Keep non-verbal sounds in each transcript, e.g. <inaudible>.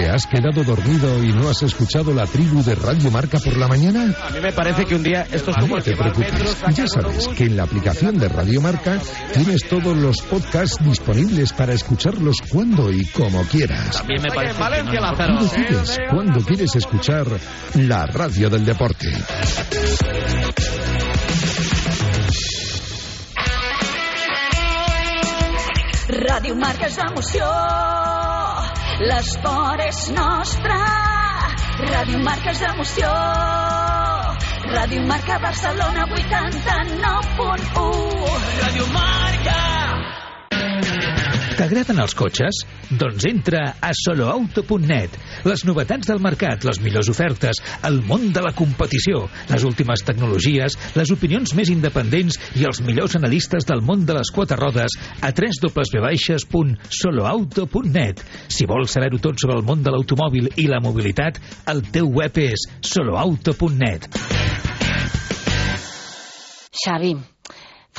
¿Te has quedado dormido y no has escuchado la tribu de Radio Marca por la mañana? A mí me parece que un día esto es como no te preocupes. Ya sabes que en la aplicación de Radio Marca tienes todos los podcasts disponibles para escucharlos cuando y como quieras. También me parece Valencia, Tú decides cuando quieres escuchar la radio del deporte. Radio Marca és emoció L'esport és nostre. Ràdio Marca és emoció. Ràdio Marca Barcelona 89.1. Ràdio Marca. T'agraden els cotxes? Doncs entra a soloauto.net. Les novetats del mercat, les millors ofertes, el món de la competició, les últimes tecnologies, les opinions més independents i els millors analistes del món de les quatre rodes a www.soloauto.net. Si vols saber-ho tot sobre el món de l'automòbil i la mobilitat, el teu web és soloauto.net. Xavi,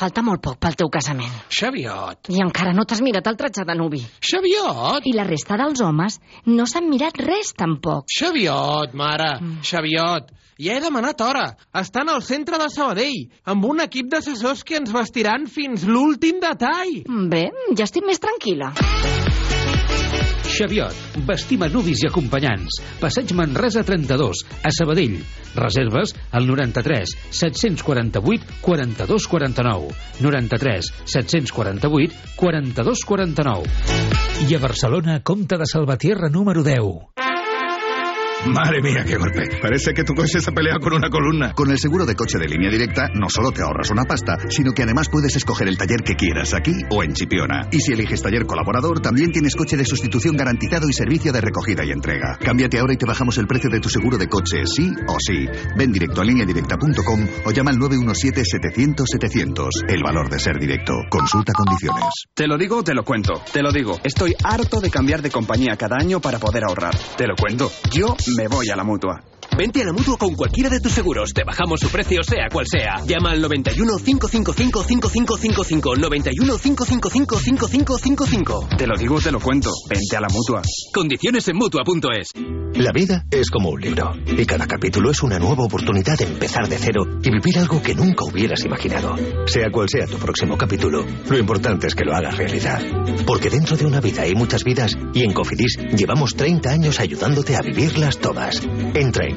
Falta molt poc pel teu casament. Xaviot. I encara no t'has mirat el tratge de nuvi. Xaviot. I la resta dels homes no s'han mirat res tampoc. Xaviot, mare. Mm. Xaviot. Ja he demanat hora. Estan al centre de Sabadell, amb un equip d'assessors que ens vestiran fins l'últim detall. Bé, ja estic més tranquil·la. Xaviot, vestim a nuvis i acompanyants. Passeig Manresa 32, a Sabadell. Reserves al 93 748 42 49. 93 748 42 49. I a Barcelona, Comte de Salvatierra número 10. Madre mía, qué golpe. Parece que tu coche se ha peleado con una columna. Con el seguro de coche de línea directa, no solo te ahorras una pasta, sino que además puedes escoger el taller que quieras, aquí o en Chipiona. Y si eliges taller colaborador, también tienes coche de sustitución garantizado y servicio de recogida y entrega. Cámbiate ahora y te bajamos el precio de tu seguro de coche, sí o sí. Ven directo a lineadirecta.com o llama al 917-700-700. El valor de ser directo. Consulta condiciones. Te lo digo, te lo cuento. Te lo digo. Estoy harto de cambiar de compañía cada año para poder ahorrar. Te lo cuento. Yo me voy a la mutua. Vente a la mutua con cualquiera de tus seguros. Te bajamos su precio, sea cual sea. Llama al 91 555 5555. 91 555 5555. Te lo digo, te lo cuento. Vente a la mutua. Condiciones en mutua.es. La vida es como un libro. Y cada capítulo es una nueva oportunidad de empezar de cero y vivir algo que nunca hubieras imaginado. Sea cual sea tu próximo capítulo, lo importante es que lo hagas realidad. Porque dentro de una vida hay muchas vidas y en Cofidis llevamos 30 años ayudándote a vivirlas todas. Entra en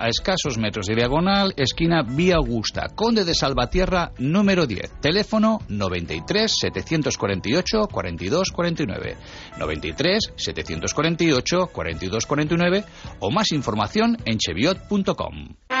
a escasos metros de diagonal, esquina Vía Augusta, Conde de Salvatierra, número 10. Teléfono 93 748 42 49. 93 748 42 49 o más información en cheviot.com.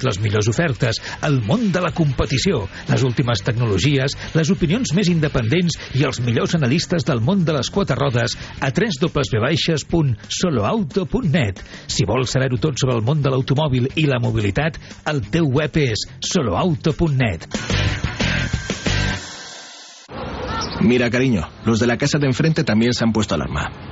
les millors ofertes, el món de la competició, les últimes tecnologies, les opinions més independents i els millors analistes del món de les quatre rodes a www.soloauto.net. Si vols saber-ho tot sobre el món de l'automòbil i la mobilitat, el teu web és soloauto.net. Mira, cariño, los de la casa de enfrente también se han puesto alarma.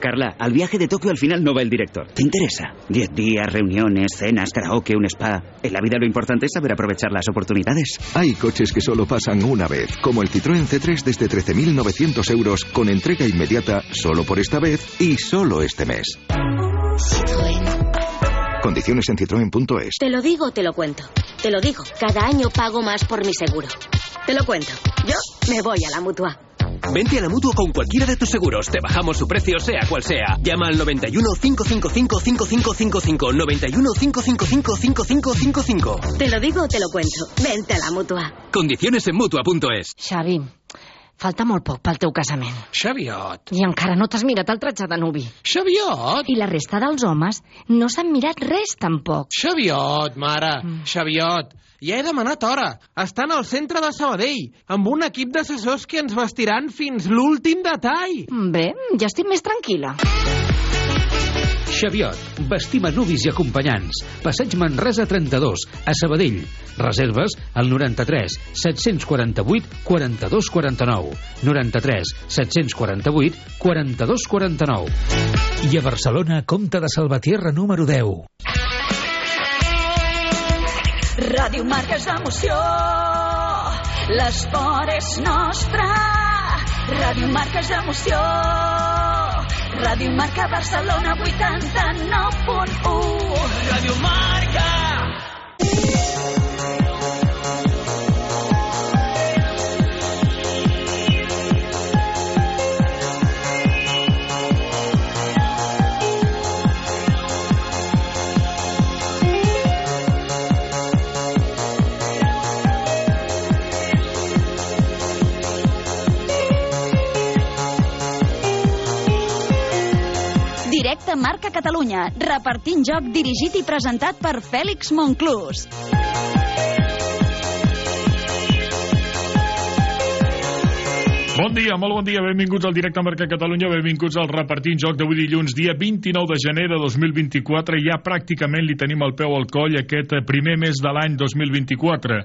Carla, al viaje de Tokio al final no va el director. ¿Te interesa? Diez días, reuniones, cenas, karaoke, un spa. En la vida lo importante es saber aprovechar las oportunidades. Hay coches que solo pasan una vez, como el Citroën C3 desde 13.900 euros con entrega inmediata solo por esta vez y solo este mes. Condiciones en citroen.es. Te lo digo, te lo cuento. Te lo digo, cada año pago más por mi seguro. Te lo cuento. Yo me voy a la mutua. Vente a la mutua con cualquiera de tus seguros. Te bajamos su precio, sea cual sea. Llama al 91 555 5555. 91 555 5555. Te lo digo, te lo cuento. Vente a la mutua. Condiciones en mutua.es. Xavi, falta molt poc pel teu casament. Xaviot. I encara no t'has mirat el tratge de nuvi. Xaviot. I la resta dels homes no s'han mirat res tampoc. Xaviot, mare. Mm. Xaviot. Ja he demanat hora. Estan al centre de Sabadell, amb un equip d'assessors que ens vestiran fins l'últim detall. Bé, ja estic més tranquil·la. Xaviot, vestim a nuvis i acompanyants. Passeig Manresa 32, a Sabadell. Reserves al 93 748 42 49. 93 748 42 49. I a Barcelona, Comte de Salvatierra número 10. Ràdio Marca és emoció, l'esport és nostre. Ràdio Marca és emoció, Ràdio Marca Barcelona 89.1. Ràdio Marca. Catalunya, repartint joc dirigit i presentat per Fèlix Monclús. Bon dia, molt bon dia, benvinguts al directe Marca Catalunya, benvinguts al repartint joc d'avui dilluns, dia 29 de gener de 2024, ja pràcticament li tenim el peu al coll aquest primer mes de l'any 2024.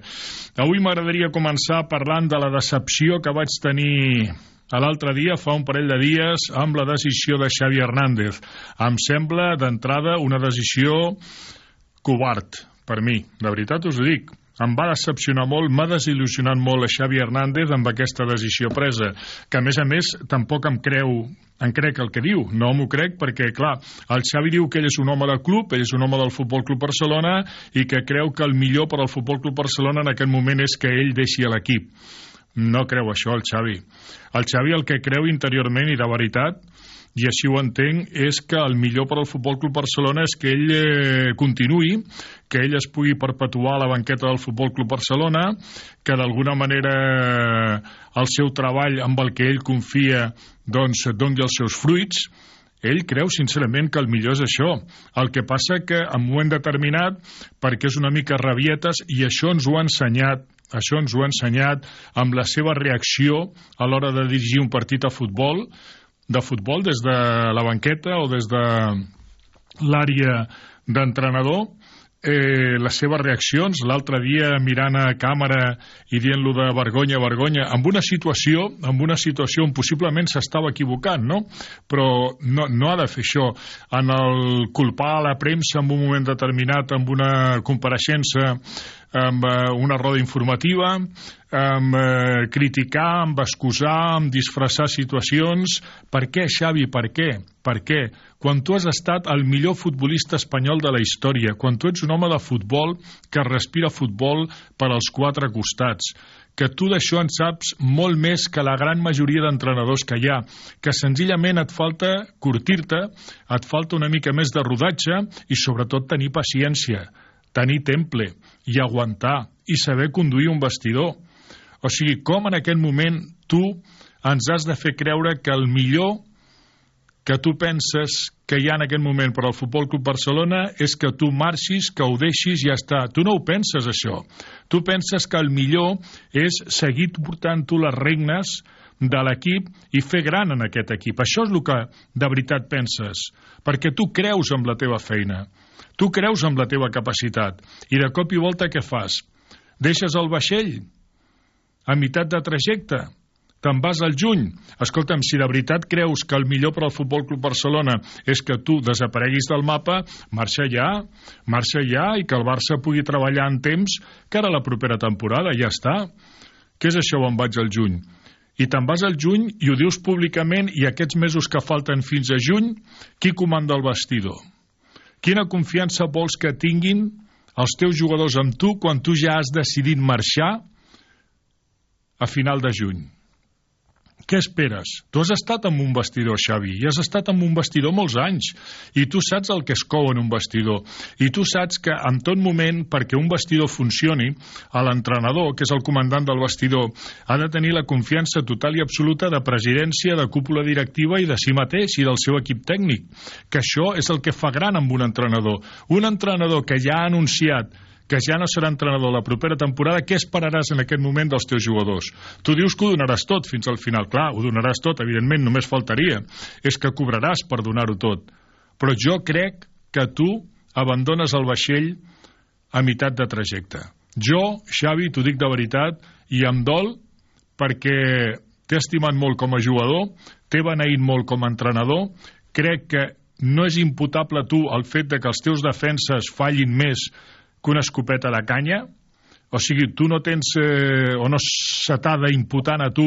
Avui m'agradaria començar parlant de la decepció que vaig tenir l'altre dia, fa un parell de dies, amb la decisió de Xavi Hernández. Em sembla, d'entrada, una decisió covard, per mi. De veritat us ho dic. Em va decepcionar molt, m'ha desil·lusionat molt a Xavi Hernández amb aquesta decisió presa, que a més a més tampoc em creu em crec el que diu, no m'ho crec perquè, clar, el Xavi diu que ell és un home del club, ell és un home del Futbol Club Barcelona i que creu que el millor per al Futbol Club Barcelona en aquest moment és que ell deixi l'equip No creu això, el Xavi. El Xavi el que creu interiorment i de veritat i així ho entenc, és que el millor per al Futbol Club Barcelona és que ell eh, continuï, que ell es pugui perpetuar a la banqueta del Futbol Club Barcelona, que d'alguna manera eh, el seu treball amb el que ell confia doncs doni els seus fruits, ell creu sincerament que el millor és això. El que passa que en un moment determinat, perquè és una mica rabietes, i això ens ho ha ensenyat això ens ho ha ensenyat amb la seva reacció a l'hora de dirigir un partit a futbol, de futbol des de la banqueta o des de l'àrea d'entrenador eh, les seves reaccions l'altre dia mirant a càmera i dient-lo de vergonya, vergonya amb una situació, amb una situació on possiblement s'estava equivocant, no? però no, no ha de fer això en el culpar a la premsa en un moment determinat amb una compareixença amb eh, una roda informativa, amb eh, criticar, amb excusar, amb disfressar situacions. Per què, Xavi, per què? Per què? Quan tu has estat el millor futbolista espanyol de la història, quan tu ets un home de futbol que respira futbol per als quatre costats, que tu d'això en saps molt més que la gran majoria d'entrenadors que hi ha, que senzillament et falta curtir-te, et falta una mica més de rodatge i sobretot tenir paciència tenir temple i aguantar i saber conduir un vestidor. O sigui, com en aquest moment tu ens has de fer creure que el millor que tu penses que hi ha en aquest moment per al Futbol Club Barcelona és que tu marxis, que ho deixis i ja està. Tu no ho penses, això. Tu penses que el millor és seguir portant tu les regnes de l'equip i fer gran en aquest equip. Això és el que de veritat penses, perquè tu creus en la teva feina. Tu creus amb la teva capacitat i de cop i volta què fas? Deixes el vaixell a meitat de trajecte, te'n vas al juny. Escolta'm, si de veritat creus que el millor per al Futbol Club Barcelona és que tu desapareguis del mapa, marxa ja, marxa ja i que el Barça pugui treballar en temps que ara la propera temporada, ja està. Què és això on vaig al juny? I te'n vas al juny i ho dius públicament i aquests mesos que falten fins a juny, qui comanda el vestidor? Quina confiança vols que tinguin els teus jugadors amb tu quan tu ja has decidit marxar a final de juny? Què esperes? Tu has estat en un vestidor, Xavi, i has estat en un vestidor molts anys, i tu saps el que es cou en un vestidor, i tu saps que en tot moment, perquè un vestidor funcioni, l'entrenador, que és el comandant del vestidor, ha de tenir la confiança total i absoluta de presidència, de cúpula directiva i de si mateix i del seu equip tècnic, que això és el que fa gran amb un entrenador. Un entrenador que ja ha anunciat que ja no serà entrenador la propera temporada, què esperaràs en aquest moment dels teus jugadors? Tu dius que ho donaràs tot fins al final. Clar, ho donaràs tot, evidentment, només faltaria. És que cobraràs per donar-ho tot. Però jo crec que tu abandones el vaixell a meitat de trajecte. Jo, Xavi, t'ho dic de veritat, i em dol perquè t'he estimat molt com a jugador, t'he beneït molt com a entrenador, crec que no és imputable tu el fet de que els teus defenses fallin més que una escopeta de canya, o sigui, tu no tens, eh, o no se t'ha d'imputant a tu,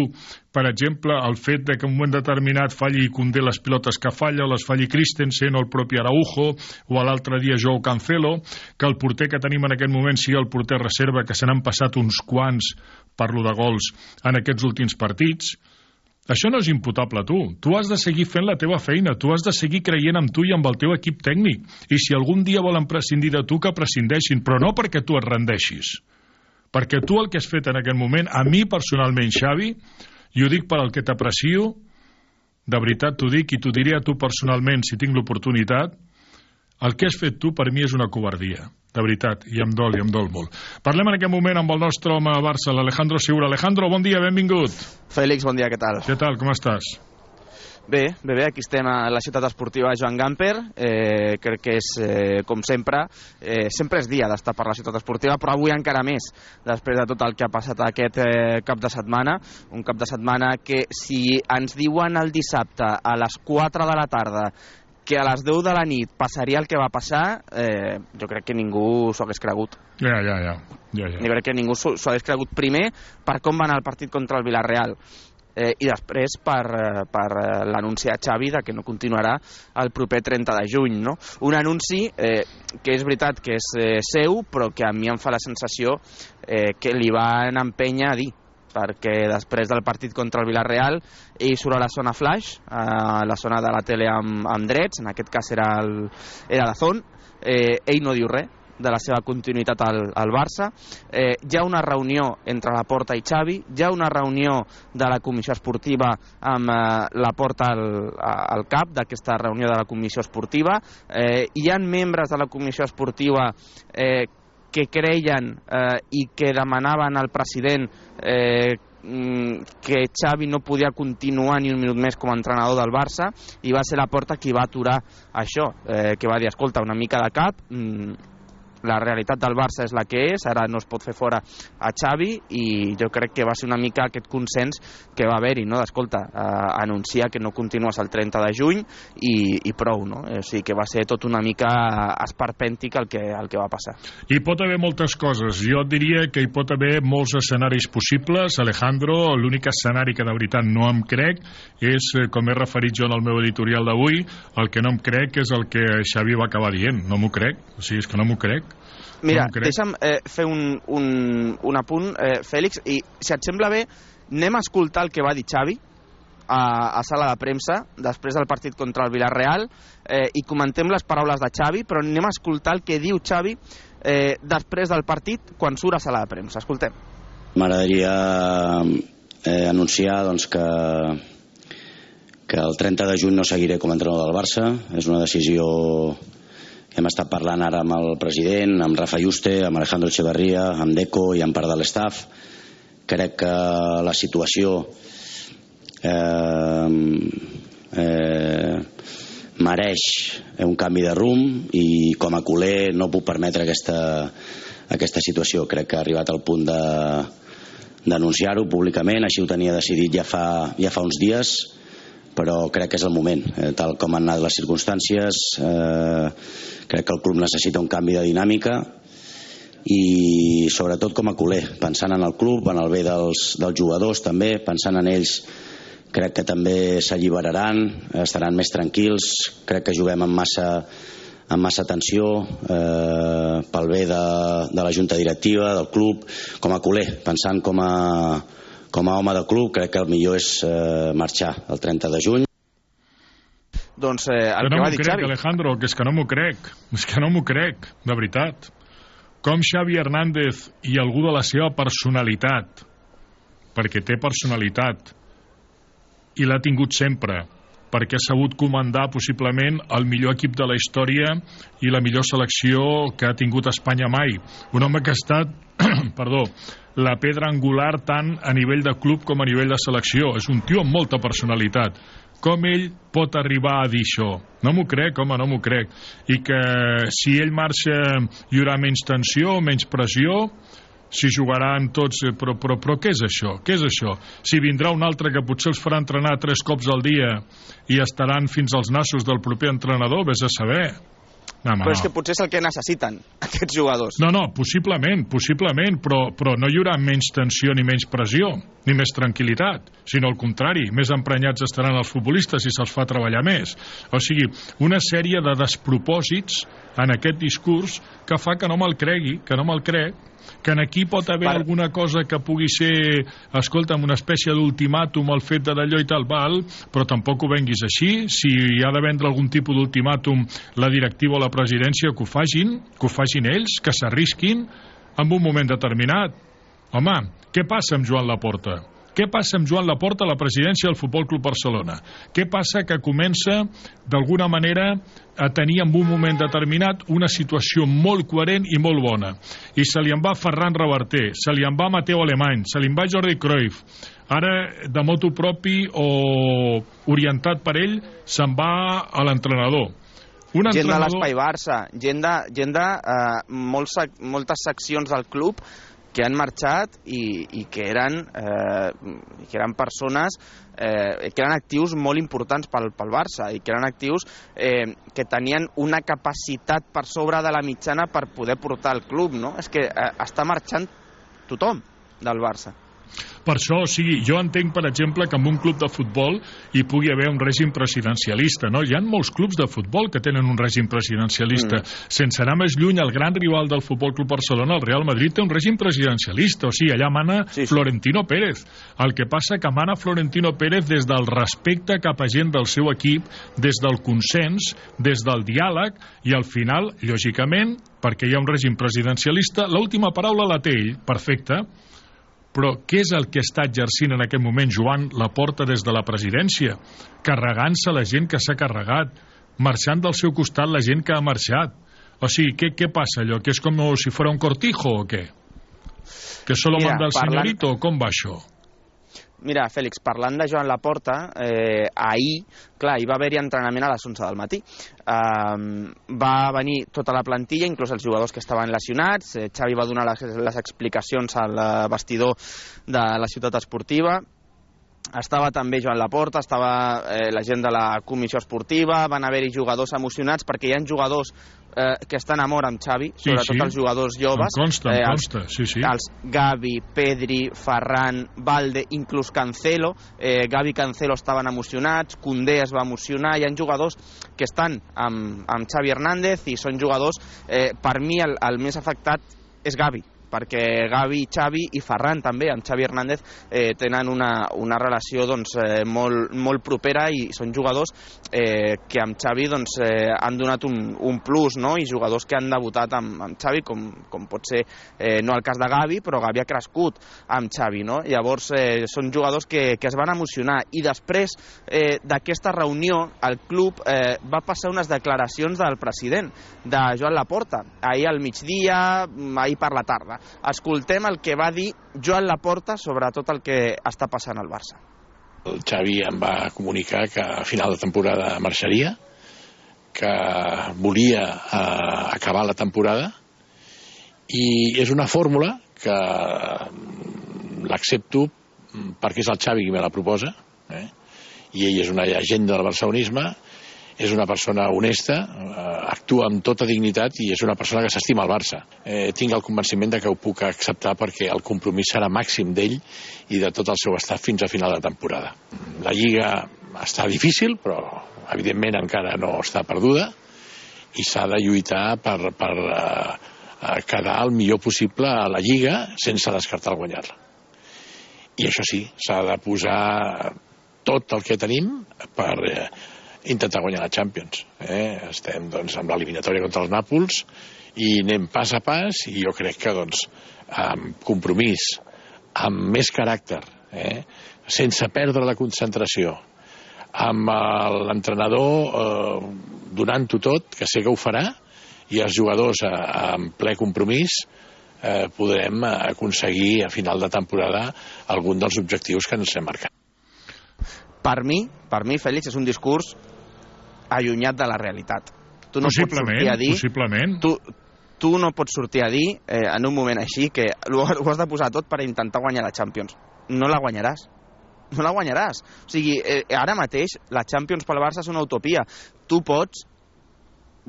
per exemple, el fet de que en un moment determinat falli i condé les pilotes que falla, o les falli Christensen, o el propi Araujo, o l'altre dia Joe Cancelo, que el porter que tenim en aquest moment sigui el porter reserva, que se n'han passat uns quants, parlo de gols, en aquests últims partits, això no és imputable a tu. Tu has de seguir fent la teva feina, tu has de seguir creient en tu i amb el teu equip tècnic. I si algun dia volen prescindir de tu, que prescindeixin, però no perquè tu et rendeixis. Perquè tu el que has fet en aquest moment, a mi personalment, Xavi, i ho dic per al que t'aprecio, de veritat t'ho dic i t'ho diré a tu personalment si tinc l'oportunitat, el que has fet tu per mi és una covardia de veritat, i em dol, i em dol molt. Parlem en aquest moment amb el nostre home a Barça, l'Alejandro Segura. Alejandro, bon dia, benvingut. Fèlix, bon dia, què tal? Què tal, com estàs? Bé, bé, bé, aquí estem a la ciutat esportiva Joan Gamper, eh, crec que és, eh, com sempre, eh, sempre és dia d'estar per la ciutat esportiva, però avui encara més, després de tot el que ha passat aquest eh, cap de setmana, un cap de setmana que si ens diuen el dissabte a les 4 de la tarda que a les 10 de la nit passaria el que va passar, eh, jo crec que ningú s'ho hagués cregut. Ja, ja, ja. ja, ja. Jo crec que ningú s'ho hagués cregut primer per com va anar el partit contra el Villarreal eh, i després per, eh, per eh, l'anunci a Xavi de que no continuarà el proper 30 de juny. No? Un anunci eh, que és veritat que és eh, seu, però que a mi em fa la sensació eh, que li van empènyer a dir perquè després del partit contra el Villarreal ell surt a la zona flash, a la zona de la tele amb, amb drets, en aquest cas era, el, era la zona, eh, ell no diu res de la seva continuïtat al, al Barça. Eh, hi ha una reunió entre la Porta i Xavi, hi ha una reunió de la comissió esportiva amb eh, la Porta al, al cap d'aquesta reunió de la comissió esportiva. Eh, hi han membres de la comissió esportiva eh, que creien eh, i que demanaven al president eh, mm, que Xavi no podia continuar ni un minut més com a entrenador del Barça i va ser la porta qui va aturar això, eh, que va dir, escolta, una mica de cap, mm, la realitat del Barça és la que és, ara no es pot fer fora a Xavi i jo crec que va ser una mica aquest consens que va haver-hi, no? d'escolta, eh, anunciar que no continues el 30 de juny i, i prou, no? O sigui que va ser tot una mica esperpèntic el que, el que va passar. Hi pot haver moltes coses, jo diria que hi pot haver molts escenaris possibles, Alejandro, l'únic escenari que de veritat no em crec és, eh, com he referit jo en el meu editorial d'avui, el que no em crec és el que Xavi va acabar dient, no m'ho crec, o sigui, és que no m'ho crec. Mira, No deixa'm eh, fer un, un, un apunt, eh, Fèlix, i si et sembla bé, anem a escoltar el que va dir Xavi a, a sala de premsa després del partit contra el Villarreal eh, i comentem les paraules de Xavi, però anem a escoltar el que diu Xavi eh, després del partit quan surt a sala de premsa. Escoltem. M'agradaria eh, anunciar doncs, que, que el 30 de juny no seguiré com a entrenador del Barça. És una decisió hem estat parlant ara amb el president, amb Rafa Juste, amb Alejandro Echeverría, amb Deco i amb part de l'estaf. Crec que la situació eh, eh, mereix un canvi de rumb i com a culer no puc permetre aquesta, aquesta situació. Crec que ha arribat al punt de denunciar-ho públicament, així ho tenia decidit ja fa, ja fa uns dies, però crec que és el moment, eh, tal com han anat les circumstàncies, eh, crec que el club necessita un canvi de dinàmica i sobretot com a culer, pensant en el club, en el bé dels, dels jugadors també, pensant en ells crec que també s'alliberaran, estaran més tranquils, crec que juguem amb massa, amb massa tensió eh, pel bé de, de la junta directiva, del club, com a culer, pensant com a, com a home de club, crec que el millor és eh, marxar el 30 de juny. Doncs eh, el que que, no va m'ho dir crec, Xavi. Alejandro, que és que no m'ho crec. És que no m'ho crec, de veritat. Com Xavi Hernández i algú de la seva personalitat, perquè té personalitat, i l'ha tingut sempre, perquè ha sabut comandar possiblement el millor equip de la història i la millor selecció que ha tingut Espanya mai. Un home que ha estat, <clears throat> perdó, la pedra angular tant a nivell de club com a nivell de selecció. És un tio amb molta personalitat. Com ell pot arribar a dir això? No m'ho crec, home, no m'ho crec. I que si ell marxa hi haurà menys tensió, menys pressió, si jugaran tots, eh, però, però, però què és això? Què és això? Si vindrà un altre que potser els farà entrenar tres cops al dia i estaran fins als nassos del proper entrenador, vés a saber. No, home, Però és no. que potser és el que necessiten <laughs> aquests jugadors. No, no, possiblement, possiblement, però, però no hi haurà menys tensió ni menys pressió, ni més tranquil·litat, sinó al contrari, més emprenyats estaran els futbolistes si se'ls fa treballar més. O sigui, una sèrie de despropòsits en aquest discurs que fa que no me'l cregui, que no me'l crec, que en aquí pot haver alguna cosa que pugui ser, escolta'm, una espècie d'ultimàtum al fet de d'allò i tal, val, però tampoc ho venguis així. Si hi ha de vendre algun tipus d'ultimàtum la directiva o la presidència, que ho facin, que ho facin ells, que s'arrisquin en un moment determinat. Home, què passa amb Joan Laporta? Què passa amb Joan Laporta a la presidència del Futbol Club Barcelona? Què passa que comença, d'alguna manera, a tenir en un moment determinat una situació molt coherent i molt bona. I se li en va Ferran Reverter, se li en va Mateu Alemany, se li en va Jordi Cruyff, ara de moto propi o orientat per ell, se'n va a l'entrenador. Un gent de l'Espai Barça, gent de, gent de eh, molts, moltes seccions del club que han marxat i, i que, eren, eh, que eren persones eh, que eren actius molt importants pel, pel Barça i que eren actius eh, que tenien una capacitat per sobre de la mitjana per poder portar el club, no? És que eh, està marxant tothom del Barça. Per això, o sigui, jo entenc, per exemple, que en un club de futbol hi pugui haver un règim presidencialista, no? Hi ha molts clubs de futbol que tenen un règim presidencialista. Mm. Sense anar més lluny, el gran rival del Futbol Club Barcelona, el Real Madrid, té un règim presidencialista, o sigui, allà mana sí, sí. Florentino Pérez. El que passa que mana Florentino Pérez des del respecte cap a gent del seu equip, des del consens, des del diàleg, i al final, lògicament, perquè hi ha un règim presidencialista, l'última paraula la té ell, perfecte, però què és el que està exercint en aquest moment Joan la porta des de la presidència? Carregant-se la gent que s'ha carregat, marxant del seu costat la gent que ha marxat. O sigui, què, què passa allò? Que és com si fos un cortijo o què? Que solo Mira, manda el parlant... senyorito? Com va això? Mira, Fèlix, parlant de Joan Laporta, eh, ahir, clar, hi va haver-hi entrenament a les 11 del matí. Eh, va venir tota la plantilla, inclús els jugadors que estaven lesionats. Eh, Xavi va donar les, les explicacions al vestidor de la ciutat esportiva estava també Joan Laporta, estava eh, la gent de la comissió esportiva, van haver-hi jugadors emocionats perquè hi ha jugadors eh, que estan a mort amb Xavi, sí, sobretot sí. els jugadors joves. Em consta, em eh, consta, sí, sí. Els Gavi, Pedri, Ferran, Valde, inclús Cancelo. Eh, Gavi i Cancelo estaven emocionats, Condé es va emocionar, hi ha jugadors que estan amb, amb Xavi Hernández i són jugadors, eh, per mi el, el més afectat és Gavi, perquè Gavi, Xavi i Ferran també, amb Xavi Hernández, eh, tenen una, una relació doncs, eh, molt, molt propera i són jugadors eh, que amb Xavi doncs, eh, han donat un, un plus, no? i jugadors que han debutat amb, amb Xavi, com, com pot ser eh, no el cas de Gavi, però Gavi ha crescut amb Xavi. No? Llavors eh, són jugadors que, que es van emocionar i després eh, d'aquesta reunió el club eh, va passar unes declaracions del president, de Joan Laporta, ahir al migdia, ahir per la tarda Escoltem el que va dir Joan Laporta sobre tot el que està passant al Barça. El Xavi em va comunicar que a final de temporada marxaria, que volia eh, acabar la temporada i és una fórmula que l'accepto perquè és el Xavi qui me la proposa eh? i ell és una llegenda del barcelonisme és una persona honesta, eh, actua amb tota dignitat i és una persona que s'estima el Barça. Eh, tinc el convenciment de que ho puc acceptar perquè el compromís serà màxim d'ell i de tot el seu estat fins a final de temporada. La Lliga està difícil, però evidentment encara no està perduda i s'ha de lluitar per, per eh, quedar el millor possible a la Lliga sense descartar guanyar-la. I això sí, s'ha de posar tot el que tenim per eh, intentar guanyar la Champions. Eh? Estem doncs, amb l'eliminatòria contra els Nàpols i anem pas a pas i jo crec que doncs, amb compromís, amb més caràcter, eh? sense perdre la concentració, amb l'entrenador eh, donant-ho tot, que sé que ho farà, i els jugadors eh, amb ple compromís, eh, podrem aconseguir a final de temporada algun dels objectius que ens hem marcat. Per mi, per mi, Fèlix, és un discurs allunyat de la realitat. Tu no pots sortir a dir... Possiblement. Tu, tu no pots sortir a dir eh, en un moment així que <laughs> ho, ho has de posar tot per intentar guanyar la Champions. No la guanyaràs. No la guanyaràs. O sigui, eh, ara mateix la Champions pel Barça és una utopia. Tu pots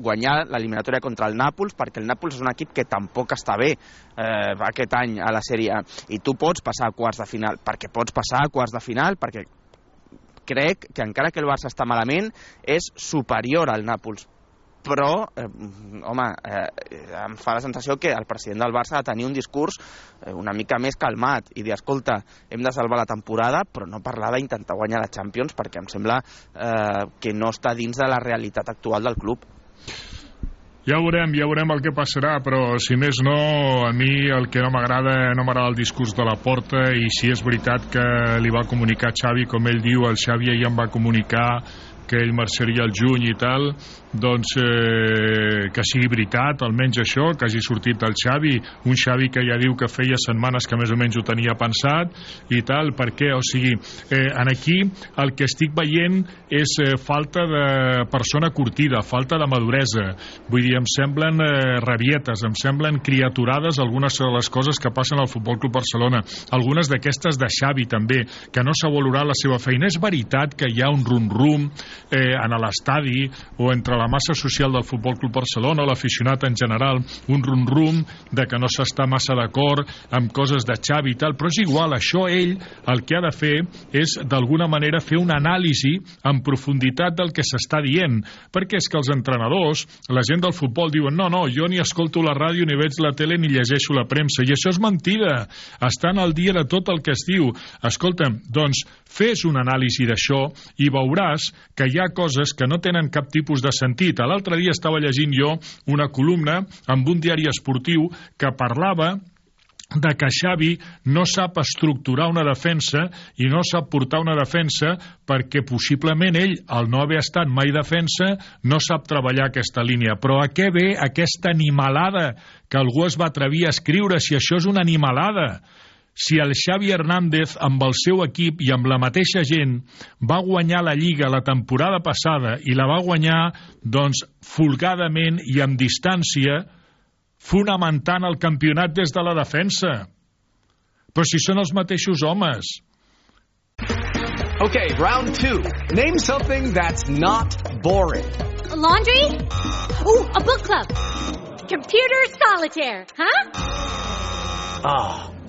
guanyar l'eliminatòria contra el Nàpols perquè el Nàpols és un equip que tampoc està bé eh, aquest any a la Sèrie A i tu pots passar a quarts de final perquè pots passar a quarts de final perquè crec que encara que el Barça està malament, és superior al Nàpols. Però, eh, home, eh, em fa la sensació que el president del Barça ha de tenir un discurs eh, una mica més calmat i dir, escolta, hem de salvar la temporada, però no parlar d'intentar guanyar la Champions, perquè em sembla eh, que no està dins de la realitat actual del club. Ja veurem, ja veurem el que passarà, però si més no, a mi el que no m'agrada no m'agrada el discurs de la porta i si és veritat que li va comunicar Xavi, com ell diu, el Xavi ja em va comunicar que ell marxaria al juny i tal, doncs eh, que sigui veritat, almenys això, que hagi sortit el Xavi, un Xavi que ja diu que feia setmanes que més o menys ho tenia pensat i tal, perquè, o sigui, eh, en aquí el que estic veient és eh, falta de persona curtida, falta de maduresa, vull dir, em semblen eh, rabietes, em semblen criaturades algunes de les coses que passen al Futbol Club Barcelona, algunes d'aquestes de Xavi també, que no s'ha valorat la seva feina. És veritat que hi ha un rum-rum eh, en l'estadi o entre la massa social del Futbol Club Barcelona l'aficionat en general, un rum-rum de que no s'està massa d'acord amb coses de Xavi i tal, però és igual, això ell el que ha de fer és d'alguna manera fer una anàlisi en profunditat del que s'està dient, perquè és que els entrenadors, la gent del futbol diuen no, no, jo ni escolto la ràdio, ni veig la tele, ni llegeixo la premsa, i això és mentida, estan al dia de tot el que es diu. Escolta'm, doncs fes una anàlisi d'això i veuràs que hi ha coses que no tenen cap tipus de sentit. L'altre dia estava llegint jo una columna amb un diari esportiu que parlava de que Xavi no sap estructurar una defensa i no sap portar una defensa perquè possiblement ell, al no haver estat mai defensa, no sap treballar aquesta línia. Però a què ve aquesta animalada que algú es va atrevir a escriure si això és una animalada? Si el Xavi Hernández amb el seu equip i amb la mateixa gent va guanyar la Lliga la temporada passada i la va guanyar doncs folgadament i amb distància fonamentant el campionat des de la defensa però si són els mateixos homes Okay, round two. Name something that's not boring. A laundry? Ooh, a book club. Computer solitaire, huh? Ah, oh,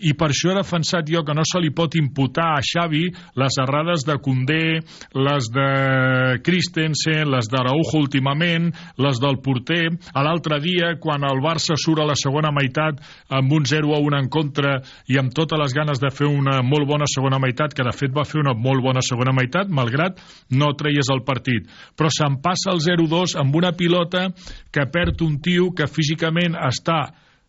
I per això he defensat jo que no se li pot imputar a Xavi les errades de Condé, les de Christensen, les d'Araujo últimament, les del porter. A l'altre dia, quan el Barça surt a la segona meitat amb un 0 a 1 en contra i amb totes les ganes de fer una molt bona segona meitat, que de fet va fer una molt bona segona meitat, malgrat no treies el partit. Però se'n passa el 0-2 amb una pilota que perd un tio que físicament està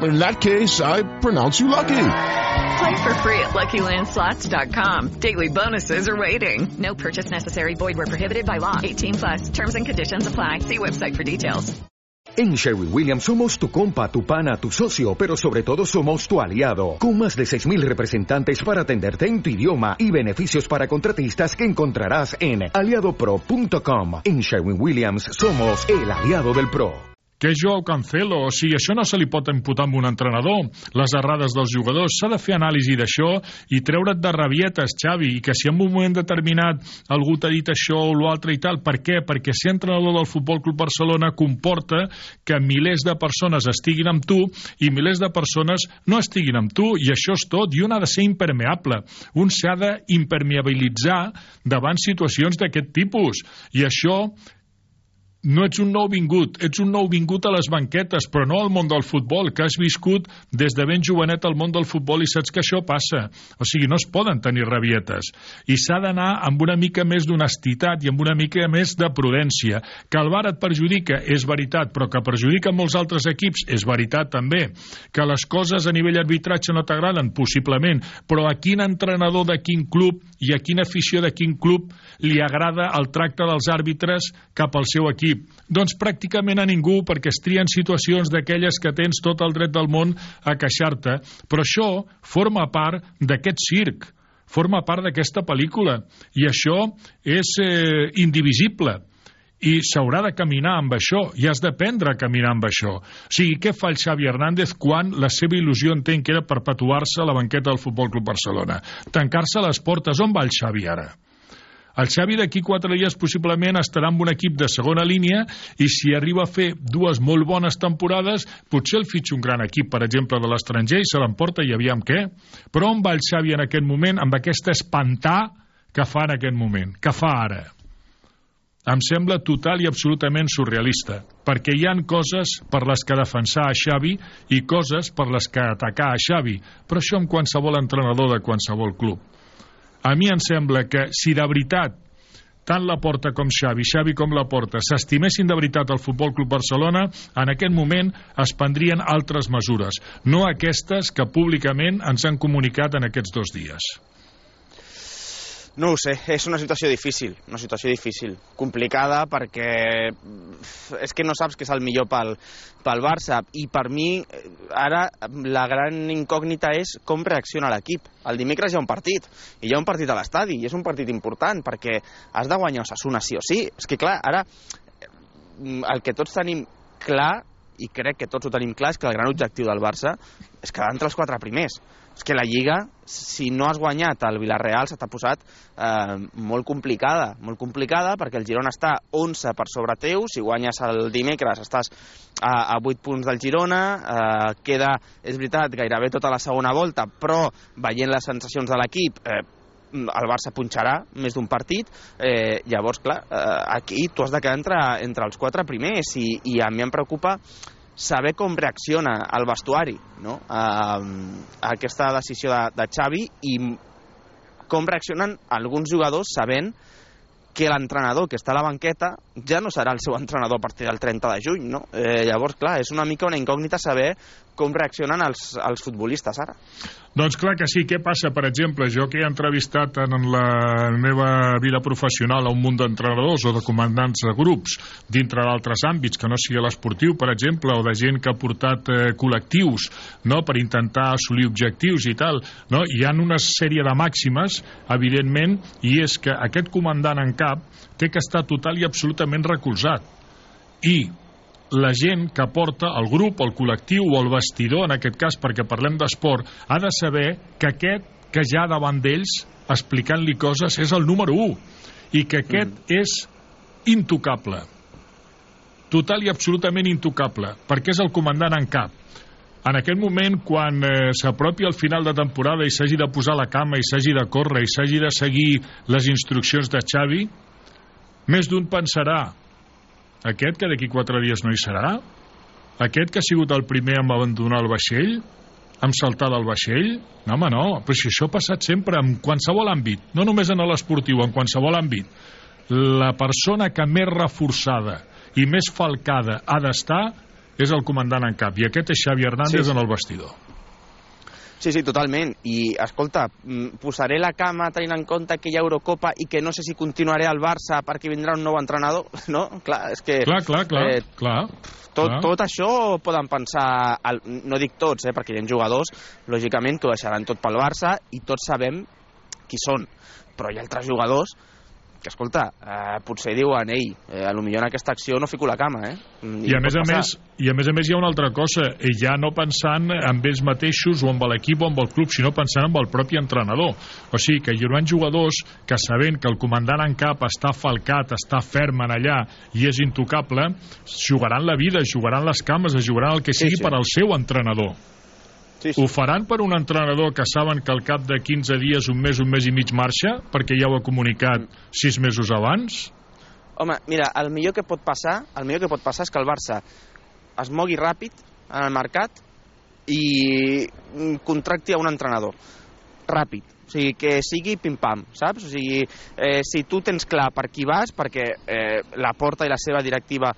In that case, I pronounce you lucky. Play for free at LuckyLandSlots.com. Daily bonuses are waiting. No purchase necessary. Void where prohibited by law. 18 plus. Terms and conditions apply. See website for details. En Sherwin Williams somos tu compa, tu pana, tu socio, pero sobre todo somos tu aliado. Con más de 6.000 representantes para atenderte en tu idioma y beneficios para contratistas que encontrarás en aliadopro.com. En Sherwin Williams somos el aliado del PRO. Que és Joao Cancelo, o sigui, això no se li pot imputar amb un entrenador, les errades dels jugadors, s'ha de fer anàlisi d'això i treure't de rabietes, Xavi, i que si en un moment determinat algú t'ha dit això o l'altre i tal, per què? Perquè ser entrenador del Futbol Club Barcelona comporta que milers de persones estiguin amb tu i milers de persones no estiguin amb tu, i això és tot, i un ha de ser impermeable, un s'ha d'impermeabilitzar davant situacions d'aquest tipus, i això no ets un nou vingut, ets un nou vingut a les banquetes, però no al món del futbol, que has viscut des de ben jovenet al món del futbol i saps que això passa. O sigui, no es poden tenir rabietes. I s'ha d'anar amb una mica més d'honestitat i amb una mica més de prudència. Que el bar et perjudica, és veritat, però que perjudica molts altres equips, és veritat també. Que les coses a nivell arbitratge no t'agraden, possiblement, però a quin entrenador de quin club i a quina afició de quin club li agrada el tracte dels àrbitres cap al seu equip equip? Doncs pràcticament a ningú, perquè es trien situacions d'aquelles que tens tot el dret del món a queixar-te. Però això forma part d'aquest circ, forma part d'aquesta pel·lícula, i això és eh, indivisible i s'haurà de caminar amb això i has d'aprendre a caminar amb això o sigui, què fa el Xavi Hernández quan la seva il·lusió entenc que era perpetuar-se a la banqueta del Futbol Club Barcelona tancar-se les portes, on va el Xavi ara? El Xavi d'aquí quatre dies possiblement estarà amb un equip de segona línia i si arriba a fer dues molt bones temporades, potser el fitxa un gran equip, per exemple, de l'estranger i se l'emporta i aviam què. Però on va el Xavi en aquest moment amb aquest espantar que fa en aquest moment, que fa ara? em sembla total i absolutament surrealista, perquè hi han coses per les que defensar a Xavi i coses per les que atacar a Xavi, però això amb qualsevol entrenador de qualsevol club. A mi em sembla que si de veritat tant la Porta com Xavi, Xavi com la Porta, s'estimessin de veritat el Futbol Club Barcelona, en aquest moment es prendrien altres mesures, no aquestes que públicament ens han comunicat en aquests dos dies. No ho sé, és una situació difícil, una situació difícil, complicada perquè és que no saps què és el millor pel, pel Barça i per mi ara la gran incògnita és com reacciona l'equip. El dimecres hi ha un partit i hi ha un partit a l'estadi i és un partit important perquè has de guanyar Osasuna sí o sí. És que clar, ara el que tots tenim clar i crec que tots ho tenim clar és que el gran objectiu del Barça és quedar entre els quatre primers és que la Lliga, si no has guanyat el Villarreal, se t'ha posat eh, molt complicada, molt complicada, perquè el Girona està 11 per sobre teu, si guanyes el dimecres estàs a, a 8 punts del Girona, eh, queda, és veritat, gairebé tota la segona volta, però veient les sensacions de l'equip, eh, el Barça punxarà més d'un partit, eh, llavors, clar, eh, aquí tu has de quedar entre, entre els quatre primers i, i a mi em preocupa saber com reacciona el vestuari no? a, a aquesta decisió de, de Xavi i com reaccionen alguns jugadors sabent que l'entrenador que està a la banqueta ja no serà el seu entrenador a partir del 30 de juny, no? Eh, llavors, clar, és una mica una incògnita saber com reaccionen els, els futbolistes ara. Doncs clar que sí. Què passa, per exemple, jo que he entrevistat en la meva vida professional a un munt d'entrenadors o de comandants de grups dintre d'altres àmbits, que no sigui l'esportiu, per exemple, o de gent que ha portat eh, col·lectius no, per intentar assolir objectius i tal, no? hi han una sèrie de màximes, evidentment, i és que aquest comandant en cap té que estar total i absolutament recolzat. I la gent que porta el grup, el col·lectiu o el vestidor, en aquest cas perquè parlem d'esport, ha de saber que aquest que ja davant d'ells explicant-li coses és el número 1 i que aquest mm. és intocable total i absolutament intocable perquè és el comandant en cap en aquest moment, quan eh, s'apropi al final de temporada i s'hagi de posar la cama i s'hagi de córrer i s'hagi de seguir les instruccions de Xavi, més d'un pensarà aquest que d'aquí quatre dies no hi serà? Aquest que ha sigut el primer en abandonar el vaixell? Amb saltar del vaixell? No, home, no. Però si això ha passat sempre en qualsevol àmbit, no només en l'esportiu, en qualsevol àmbit. La persona que més reforçada i més falcada ha d'estar és el comandant en cap, i aquest és Xavi Hernández sí, sí. en el vestidor. Sí, sí, totalment. I, escolta, mm, posaré la cama tenint en compte que hi ha Eurocopa i que no sé si continuaré al Barça perquè vindrà un nou entrenador, <laughs> no? Clar, és que... Clar, clar, clar, eh, clar. Tot, clar. tot això poden pensar, no dic tots, eh, perquè hi ha jugadors, lògicament, que ho deixaran tot pel Barça i tots sabem qui són. Però hi ha altres jugadors que escolta, eh, potser diuen ei, eh, a lo millor en aquesta acció no fico la cama eh? I, I, a més a més, I a més a més hi ha una altra cosa i ja no pensant en ells mateixos o amb l'equip o amb el club sinó pensant en el propi entrenador o sigui que hi haurà jugadors que sabent que el comandant en cap està falcat està ferm en allà i és intocable jugaran la vida, jugaran les cames jugaran el que sigui sí, sí. per al seu entrenador Sí, sí. Ho faran per un entrenador que saben que al cap de 15 dies, un mes, un mes i mig marxa, perquè ja ho ha comunicat sis mesos abans? Home, mira, el millor que pot passar, el millor que pot passar és que el Barça es mogui ràpid en el mercat i contracti a un entrenador. Ràpid. O sigui, que sigui pim-pam, saps? O sigui, eh, si tu tens clar per qui vas, perquè eh, la porta i la seva directiva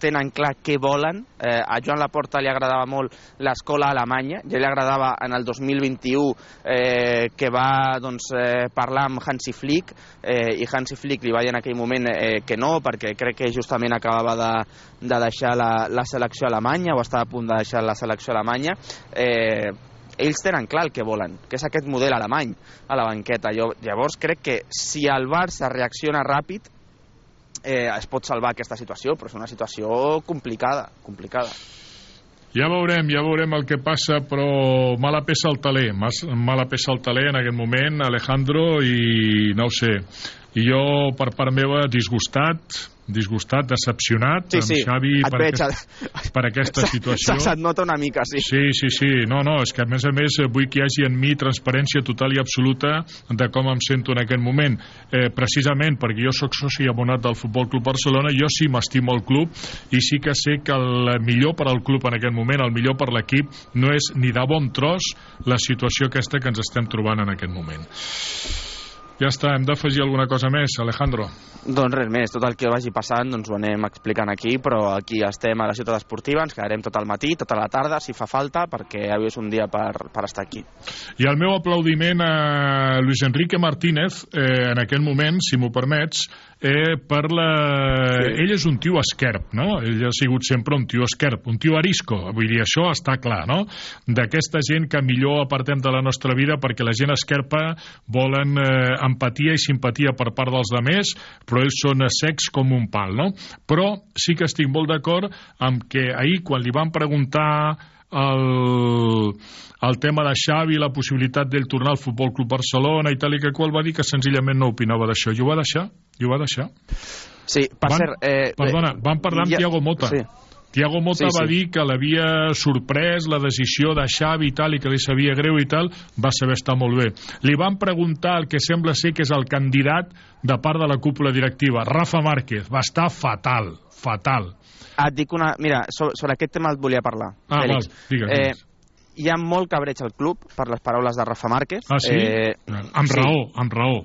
tenen clar què volen. Eh, a Joan Laporta li agradava molt l'escola alemanya, ja li agradava en el 2021 eh, que va doncs, eh, parlar amb Hansi Flick eh, i Hansi Flick li va dir en aquell moment eh, que no, perquè crec que justament acabava de, de deixar la, la selecció alemanya o estava a punt de deixar la selecció alemanya. Eh, ells tenen clar el que volen, que és aquest model alemany a la banqueta. Jo, llavors crec que si el Barça reacciona ràpid, eh, es pot salvar aquesta situació, però és una situació complicada, complicada. Ja veurem, ja veurem el que passa, però mala peça al taler, mala peça al taler en aquest moment, Alejandro, i no ho sé, I jo, per part meva, disgustat, disgustat, decepcionat Sí, sí, amb Xavi et per, veig, aquest, per aquesta <laughs> situació. Se- Se't nota una mica, sí. Sí, sí, sí. No, no, és que a més a més vull que hi hagi en mi transparència total i absoluta de com em sento en aquest moment. Eh, precisament perquè jo sóc soci abonat del Futbol Club Barcelona, jo sí m'estimo el club i sí que sé que el millor per al club en aquest moment, el millor per l'equip, no és ni de bon tros la situació aquesta que ens estem trobant en aquest moment. Ja està, hem d'afegir alguna cosa més, Alejandro. Doncs res més, tot el que vagi passant doncs ho anem explicant aquí, però aquí estem a la ciutat esportiva, ens quedarem tot el matí, tota la tarda, si fa falta, perquè avui és un dia per, per estar aquí. I el meu aplaudiment a Luis Enrique Martínez, eh, en aquest moment, si m'ho permets, eh, per la... Sí. Ell és un tio esquerp, no? Ell ha sigut sempre un tio esquerp, un tio arisco, vull dir, això està clar, no? D'aquesta gent que millor apartem de la nostra vida perquè la gent esquerpa volen eh, empatia i simpatia per part dels demés, però ells són secs com un pal, no? Però sí que estic molt d'acord amb que ahir, quan li van preguntar el, el tema de Xavi, la possibilitat d'ell tornar al Futbol Club Barcelona i tal i que qual va dir que senzillament no opinava d'això. I ho va deixar, i ho va deixar. Sí, per Van- cert... Eh, Perdona, van parlar amb ja- Tiago Mota. Sí. Tiago Mota Sí, va sí. dir que l'havia sorprès la decisió de Xavi i tal, i que li sabia greu i tal, va saber estar molt bé. Li van preguntar el que sembla ser que és el candidat de part de la cúpula directiva, Rafa Márquez. Va estar fatal, fatal. Et dic una... Mira, so- sobre aquest tema et volia parlar. Ah, Fèlix. val, digues, Eh, digues. hi ha molt cabreig al club per les paraules de Rafa Márquez. Ah, sí? Eh, amb sí. raó, amb raó.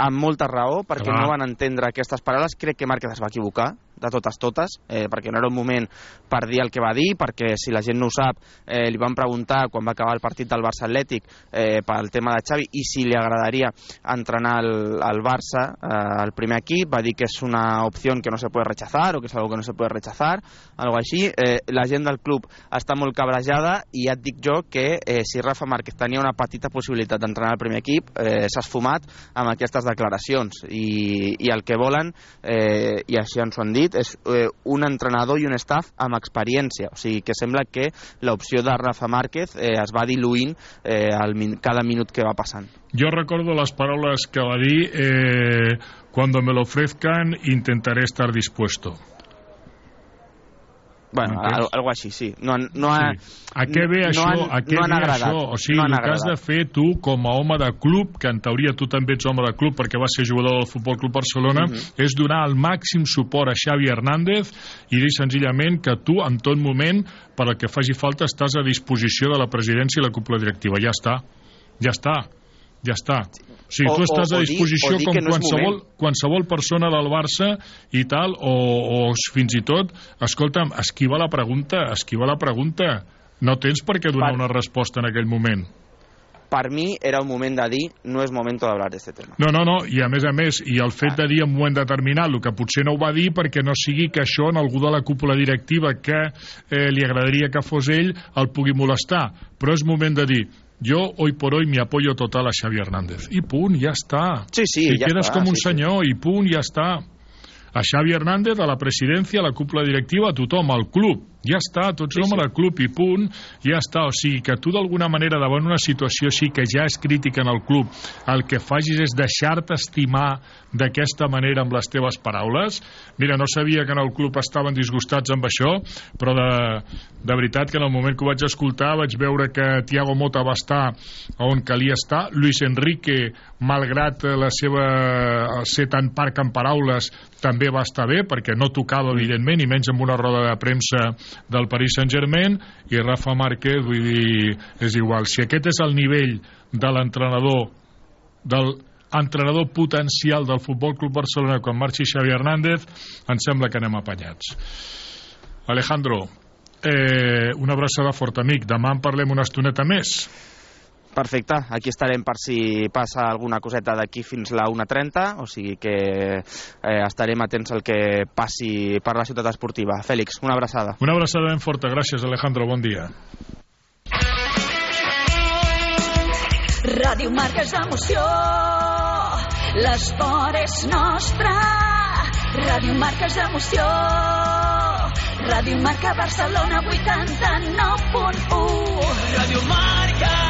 amb molta raó, perquè Clar. no van entendre aquestes paraules. Crec que Márquez es va equivocar, de totes totes, eh, perquè no era un moment per dir el que va dir, perquè si la gent no ho sap, eh, li van preguntar quan va acabar el partit del Barça Atlètic eh, pel tema de Xavi i si li agradaria entrenar el, el Barça eh, al primer equip, va dir que és una opció que no se puede rechazar o que és algo que no se puede rechazar, algo així. Eh, la gent del club està molt cabrejada i ja et dic jo que eh, si Rafa Márquez tenia una petita possibilitat d'entrenar al primer equip, eh, s'ha esfumat amb aquestes declaracions i, i el que volen, eh, i així ens ho han dit, és eh, un entrenador i un staff amb experiència. O sigui que sembla que l'opció de Rafa Márquez eh, es va diluint eh, min cada minut que va passant. Yo recuerdo las palabras que va dir, eh, cuando me lo ofrezcan intentaré estar dispuesto. Bueno, al, algo així, sí. No, no ha, Sí. A què ve no això? han, a què no han ve agradat. això? O sigui, no el que has de fer tu com a home de club, que en teoria tu també ets home de club perquè vas ser jugador del Futbol Club Barcelona, Mhm. és donar el màxim suport a Xavi Hernández i dir senzillament que tu en tot moment, per al que faci falta, estàs a disposició de la presidència i la cúpula directiva. Ja està. Ja està. Ja està. O sigui, O- tu estàs o- a o dir- disposició o dir com no qualsevol, moment. qualsevol persona del Barça i tal, o, o fins i tot, escolta'm, esquiva la pregunta, esquiva la pregunta. No tens per què donar Per- una resposta en aquell moment. Per mi era un moment de dir no és momento de hablar de este tema. No, no, no, i a més a més, i el fet de dir en un moment determinat, el que potser no ho va dir perquè no sigui que això en algú de la cúpula directiva que eh, li agradaria que fos ell el pugui molestar, però és moment de dir jo hoy por hoy mi apoyo total a Xavi Hernández. I punt, ja està. Sí, sí, I ja quedes està, com un sí, sí. senyor i punt, ja està. A Xavi Hernández, a la presidència, a la cúpula directiva, a tothom, al club. Ja està, tots som al club i punt, ja està. O sigui, que tu d'alguna manera davant una situació així que ja és crítica en el club, el que facis és deixar-te estimar d'aquesta manera amb les teves paraules. Mira, no sabia que en el club estaven disgustats amb això, però de, de veritat que en el moment que ho vaig escoltar vaig veure que Tiago Mota va estar on calia estar, Luis Enrique, malgrat la seva ser tan parc en paraules, també va estar bé, perquè no tocava, evidentment, i menys amb una roda de premsa del Paris Saint-Germain, i Rafa Márquez, vull dir, és igual. Si aquest és el nivell de l'entrenador, del entrenador potencial del Futbol Club Barcelona quan marxi Xavi Hernández, em sembla que anem apanyats. Alejandro, eh, una abraçada fort, amic. Demà en parlem una estoneta més. Perfecte, aquí estarem per si passa alguna coseta d'aquí fins la 1.30, o sigui que eh, estarem atents al que passi per la ciutat esportiva. Fèlix, una abraçada. Una abraçada ben forta. Gràcies, Alejandro. Bon dia. Ràdio Marca és emoció, l'esport és nostre. Ràdio Marca és emoció, Ràdio Marca Barcelona 89.1. Ràdio Marca.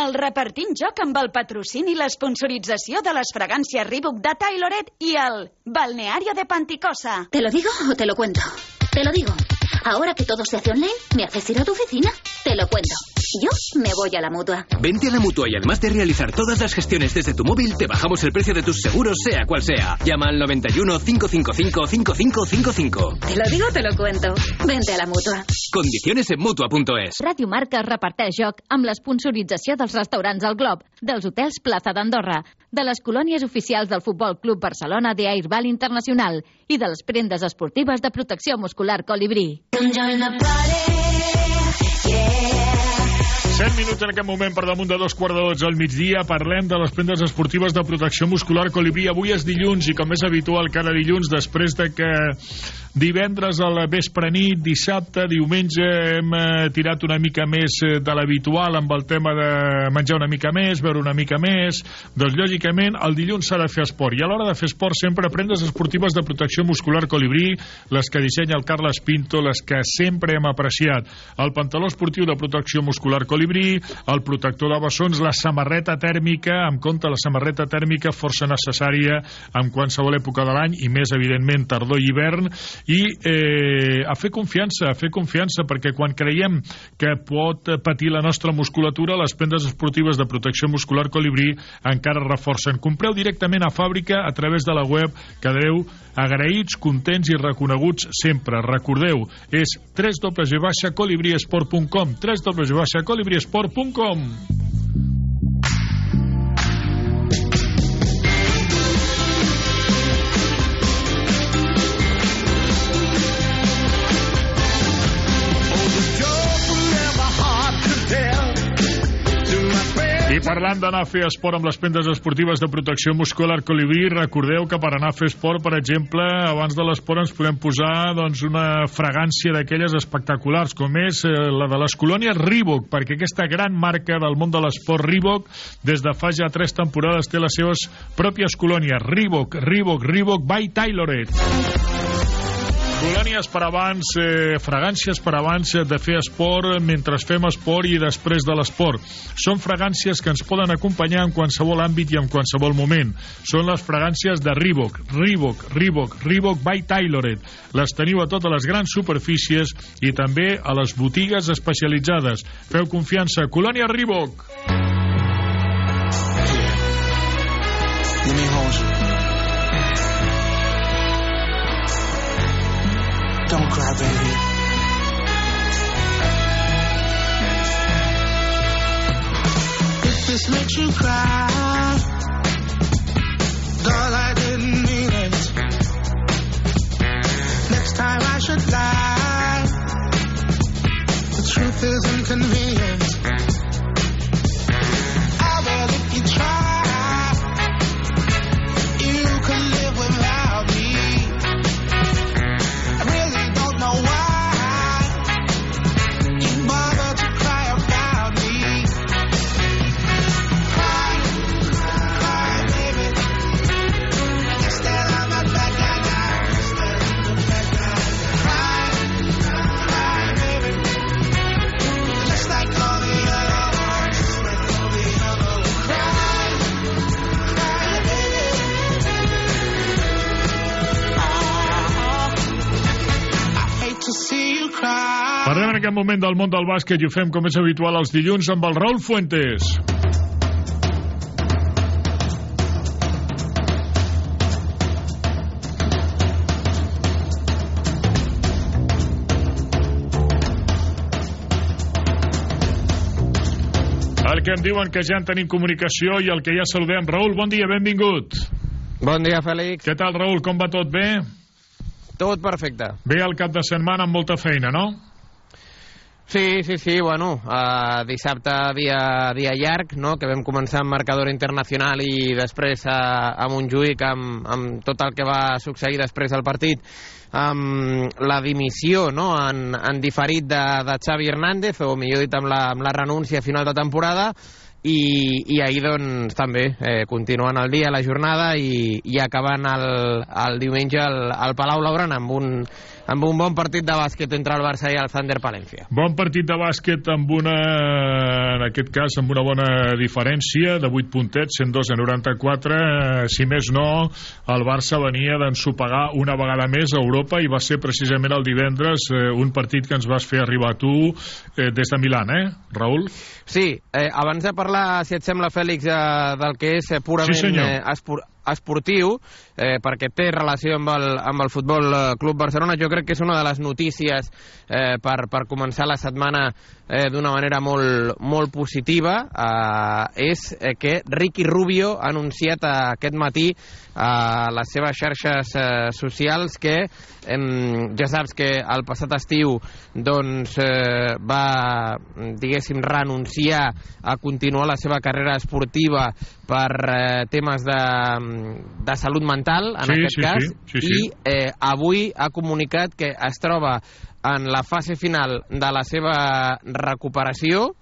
El repartint joc amb el patrocini i l'esponsorització de les fragàncies Reebok de Tayloret i el Balneario de Panticosa. ¿Te lo digo o te lo cuento? Te lo digo. Ahora que todo se hace online, ¿me haces ir a tu oficina? Te lo cuento. Yo me voy a la mutua. Vente a la mutua y además de realizar todas las gestiones desde tu móvil, te bajamos el precio de tus seguros, sea cual sea. Llama al 91 555 5555. Te lo digo te lo cuento. Vente a la mutua. Condiciones en mutua.es. Ràdio Marca reparteix joc amb l'esponsorització dels restaurants al Glob, dels hotels Plaza d'Andorra, de les colònies oficials del Futbol Club Barcelona de Airball Internacional i de les prendes esportives de protecció muscular Colibrí. 7 minuts en aquest moment per damunt de dos quarts de dotze al migdia. Parlem de les prendes esportives de protecció muscular Colibrí. Avui és dilluns i com és habitual cada dilluns després de que divendres a la vespre nit, dissabte, diumenge hem eh, tirat una mica més eh, de l'habitual amb el tema de menjar una mica més, beure una mica més. Doncs lògicament el dilluns s'ha de fer esport i a l'hora de fer esport sempre prendes esportives de protecció muscular Colibrí, les que dissenya el Carles Pinto, les que sempre hem apreciat. El pantaló esportiu de protecció muscular Colibrí, el protector de bessons, la samarreta tèrmica, amb compte la samarreta tèrmica força necessària en qualsevol època de l'any i més evidentment tardor i hivern i eh, a fer confiança, a fer confiança perquè quan creiem que pot patir la nostra musculatura, les prendes esportives de protecció muscular Colibrí encara reforcen. Compreu directament a fàbrica a través de la web, quedareu agraïts, contents i reconeguts sempre. Recordeu, és www.colibriesport.com www.colibriesport.com parlant d'anar a fer esport amb les pendes esportives de protecció muscular Colibrí, recordeu que per anar a fer esport, per exemple, abans de l'esport ens podem posar doncs, una fragància d'aquelles espectaculars, com és eh, la de les colònies Reebok, perquè aquesta gran marca del món de l'esport Reebok, des de fa ja tres temporades, té les seves pròpies colònies. Reebok, Reebok, Reebok by Tayloret. Colònies per abans, eh, fragàncies per abans de fer esport, mentre fem esport i després de l'esport. Són fragàncies que ens poden acompanyar en qualsevol àmbit i en qualsevol moment. Són les fragàncies de Reebok, Reebok, Reebok, Reebok by Tayloret. Les teniu a totes les grans superfícies i també a les botigues especialitzades. Feu confiança. Colònia Reebok. Don't cry, baby. If this makes you cry, girl, I didn't mean it. Next time I should lie. The truth is inconvenient. Aquest moment del món del bàsquet i ho fem com és habitual els dilluns amb el Raül Fuentes. El que em diuen que ja en tenim comunicació i el que ja saludem. Raül, bon dia, benvingut. Bon dia, Fèlix. Què tal, Raül? Com va tot bé? Tot perfecte. Bé el cap de setmana amb molta feina, no? Sí, sí, sí, bueno, uh, dissabte dia, dia llarg, no? que vam començar amb marcador internacional i després uh, a Montjuïc amb, amb tot el que va succeir després del partit amb la dimissió no? en, en diferit de, de Xavi Hernández, o millor dit amb la, amb la renúncia a final de temporada, i, i ahir doncs també eh, continuant el dia, la jornada i, i acabant el, el diumenge al, al Palau Lauran amb un, amb un bon partit de bàsquet entre el Barça i el Thunder Palència. Bon partit de bàsquet amb una, en aquest cas, amb una bona diferència de 8 puntets, 102 a 94. Eh, Si més no, el Barça venia d'ensopegar una vegada més a Europa i va ser precisament el divendres eh, un partit que ens vas fer arribar tu eh, des de Milan, eh, Raül? Sí, eh, abans de parlar, si et sembla, Fèlix, eh, del que és eh, purament Sí, senyor. eh, espor esportiu, eh, perquè té relació amb el, amb el Futbol eh, Club Barcelona, jo crec que és una de les notícies eh, per, per començar la setmana eh, d'una manera molt, molt positiva, eh, és eh, que Ricky Rubio ha anunciat aquest matí a les seves xarxes eh, socials que em, ja saps que el passat estiu doncs eh, va diguéssim renunciar a continuar la seva carrera esportiva per eh, temes de, de salut mental en Sí, aquest sí, cas sí, sí, sí. i eh, avui ha comunicat que es troba en la fase final de la seva recuperació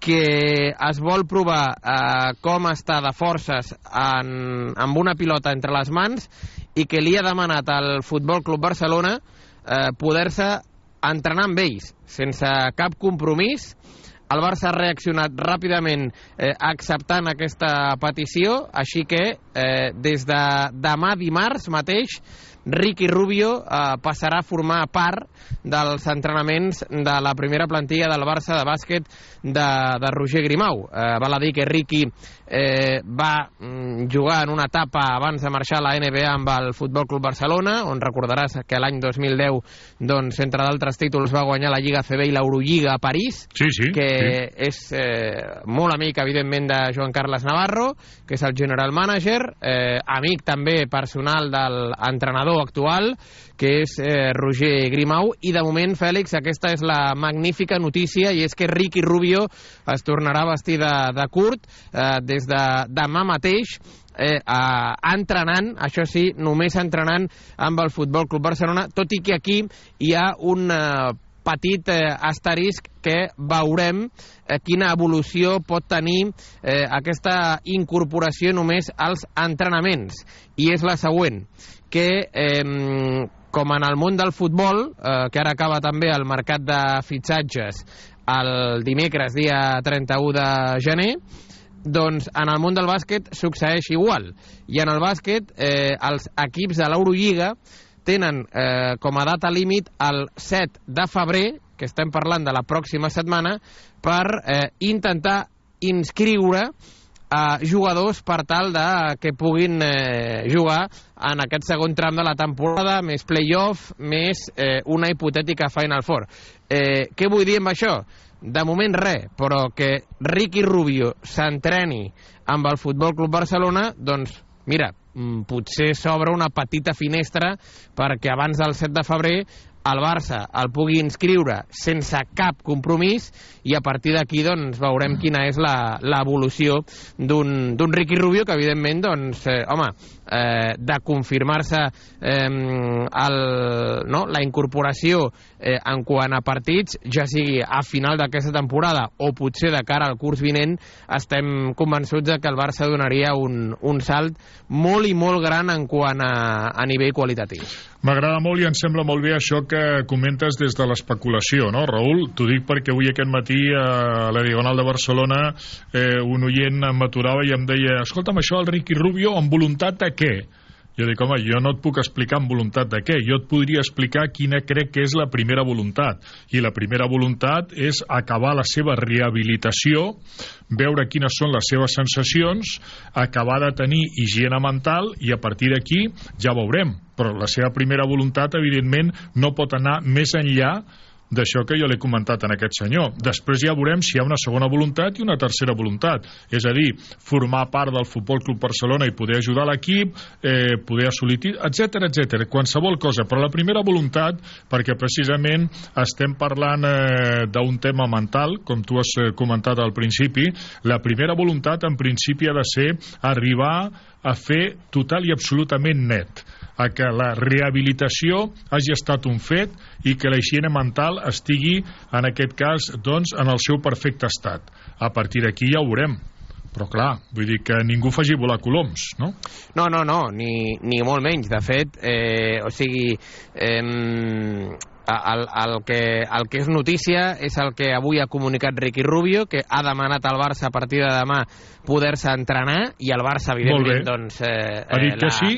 que es vol provar eh, com està de forces en, amb una pilota entre les mans i que li ha demanat al Futbol Club Barcelona eh, poder-se entrenar amb ells sense cap compromís el Barça ha reaccionat ràpidament eh, acceptant aquesta petició, així que eh, des de demà dimarts mateix Ricky Rubio eh, passarà a formar part dels entrenaments de la primera plantilla del Barça de bàsquet de, de Roger Grimau. Eh, val a dir que Ricky eh, va mm, jugar en una etapa abans de marxar a la NBA amb el Futbol Club Barcelona, on recordaràs que l'any 2010, doncs, entre d'altres títols, va guanyar la Lliga CB i l'Eurolliga a París, sí, sí, que sí. és eh, molt amic, evidentment, de Joan Carles Navarro, que és el general manager, eh, amic també personal de l'entrenador actual, que és eh, Roger Grimau, i de moment, Fèlix, aquesta és la magnífica notícia, i és que Ricky Rubio es tornarà a vestir de, de curt eh, des de demà mateix, eh, eh, entrenant, això sí, només entrenant amb el Futbol Club Barcelona, tot i que aquí hi ha un eh, petit eh, asterisc que veurem eh, quina evolució pot tenir eh, aquesta incorporació només als entrenaments. I és la següent, que eh, com en el món del futbol, eh, que ara acaba també el mercat de fitxatges el dimecres, dia 31 de gener, doncs en el món del bàsquet succeeix igual. I en el bàsquet, eh, els equips de l'Eurolliga tenen eh, com a data límit el 7 de febrer, que estem parlant de la pròxima setmana, per eh, intentar inscriure a jugadors per tal de que puguin eh, jugar en aquest segon tram de la temporada, més play-off, més eh, una hipotètica Final Four. Eh, què vull dir amb això? De moment res, però que Ricky Rubio s'entreni amb el Futbol Club Barcelona, doncs mira, mm, potser s'obre una petita finestra perquè abans del 7 de febrer el Barça el pugui inscriure sense cap compromís i a partir d'aquí doncs, veurem quina és l'evolució d'un Ricky Rubio que evidentment doncs, eh, home, eh, de confirmar-se eh, no, la incorporació eh, en quant a partits, ja sigui a final d'aquesta temporada o potser de cara al curs vinent, estem convençuts de que el Barça donaria un, un salt molt i molt gran en quant a, a nivell qualitatiu. M'agrada molt i em sembla molt bé això que comentes des de l'especulació, no, Raül? T'ho dic perquè avui aquest matí a la Diagonal de Barcelona eh, un oient em aturava i em deia escolta'm, això del Ricky Rubio amb voluntat de què? Jo dic, home, jo no et puc explicar amb voluntat de què, jo et podria explicar quina crec que és la primera voluntat. I la primera voluntat és acabar la seva rehabilitació, veure quines són les seves sensacions, acabar de tenir higiene mental i a partir d'aquí ja veurem. Però la seva primera voluntat, evidentment, no pot anar més enllà d'això que jo l'he comentat en aquest senyor. Després ja veurem si hi ha una segona voluntat i una tercera voluntat. És a dir, formar part del Futbol Club Barcelona i poder ajudar l'equip, eh, poder assolir, etc etc. qualsevol cosa. Però la primera voluntat, perquè precisament estem parlant eh, d'un tema mental, com tu has eh, comentat al principi, la primera voluntat en principi ha de ser arribar a fer total i absolutament net a que la rehabilitació hagi estat un fet i que la higiene mental estigui, en aquest cas, doncs, en el seu perfecte estat. A partir d'aquí ja ho veurem. Però clar, vull dir que ningú faci volar coloms, no? No, no, no, ni, ni molt menys. De fet, eh, o sigui, eh, el, el, que, el que és notícia és el que avui ha comunicat Ricky Rubio, que ha demanat al Barça a partir de demà poder-se entrenar, i el Barça, evidentment, doncs... Eh, l'ha- sí.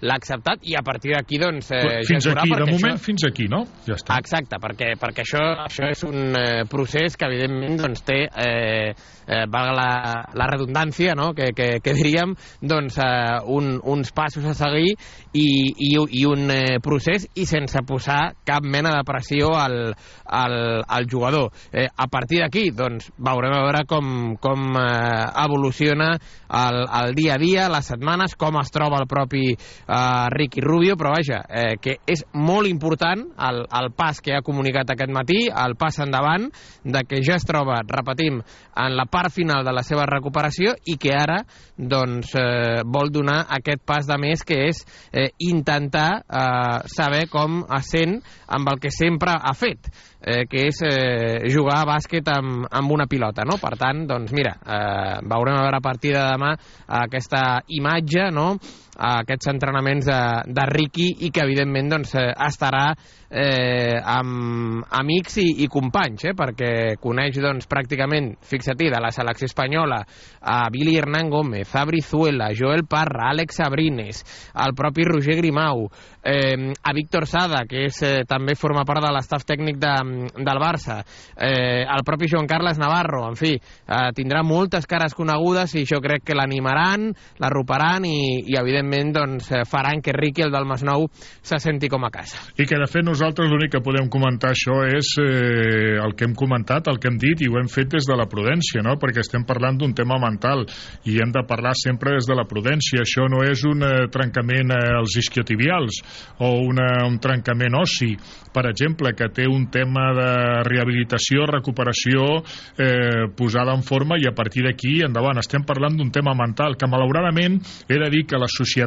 L'ha ac- l'ha acceptat i a partir d'aquí doncs eh, fins ja aquí, de moment, això... fins aquí, no? Ja està. Exacte, perquè, perquè això, això és un eh, procés que evidentment doncs, té, eh, eh, valga la, la redundància, no? que, que, que diríem, doncs, eh, un, uns passos a seguir i, i, i un eh, procés i sense posar cap mena de pressió al, al, al jugador. Eh, a partir d'aquí, doncs, veurem a veure com, com eh, evoluciona el, el dia a dia, les setmanes, com es troba el propi eh, Ricky Rubio, però vaja, eh, que és molt important el, el pas que ha comunicat aquest matí, el pas endavant, de que ja es troba, repetim, en la part final de la seva recuperació i que ara doncs, eh, vol donar aquest pas de més que és eh, intentar eh, saber com es sent amb el que sempre ha fet eh, que és eh, jugar a bàsquet amb, amb una pilota, no? Per tant, doncs mira, eh, veurem a veure a partir de demà aquesta imatge, no?, aquests entrenaments de, de Ricky i que evidentment doncs, eh, estarà eh, amb amics i, i companys, eh, perquè coneix doncs, pràcticament, fixa-t'hi, de la selecció espanyola a Billy Hernán Gómez, a Brizuela, Joel Parra, Àlex Abrines, el propi Roger Grimau, eh, a Víctor Sada, que és, eh, també forma part de l'estaf tècnic de, del Barça, eh, el propi Joan Carles Navarro, en fi, eh, tindrà moltes cares conegudes i jo crec que l'animaran, l'arroparan i, i evidentment doncs, eh, faran que Ricky, el del Masnou, se senti com a casa. I que, de fet, nosaltres l'únic que podem comentar això és eh, el que hem comentat, el que hem dit, i ho hem fet des de la prudència, no? perquè estem parlant d'un tema mental i hem de parlar sempre des de la prudència. Això no és un eh, trencament eh, als isquiotibials o una, un trencament ossi, per exemple, que té un tema de rehabilitació, recuperació eh, posada en forma i a partir d'aquí endavant. Estem parlant d'un tema mental que, malauradament, he de dir que la societat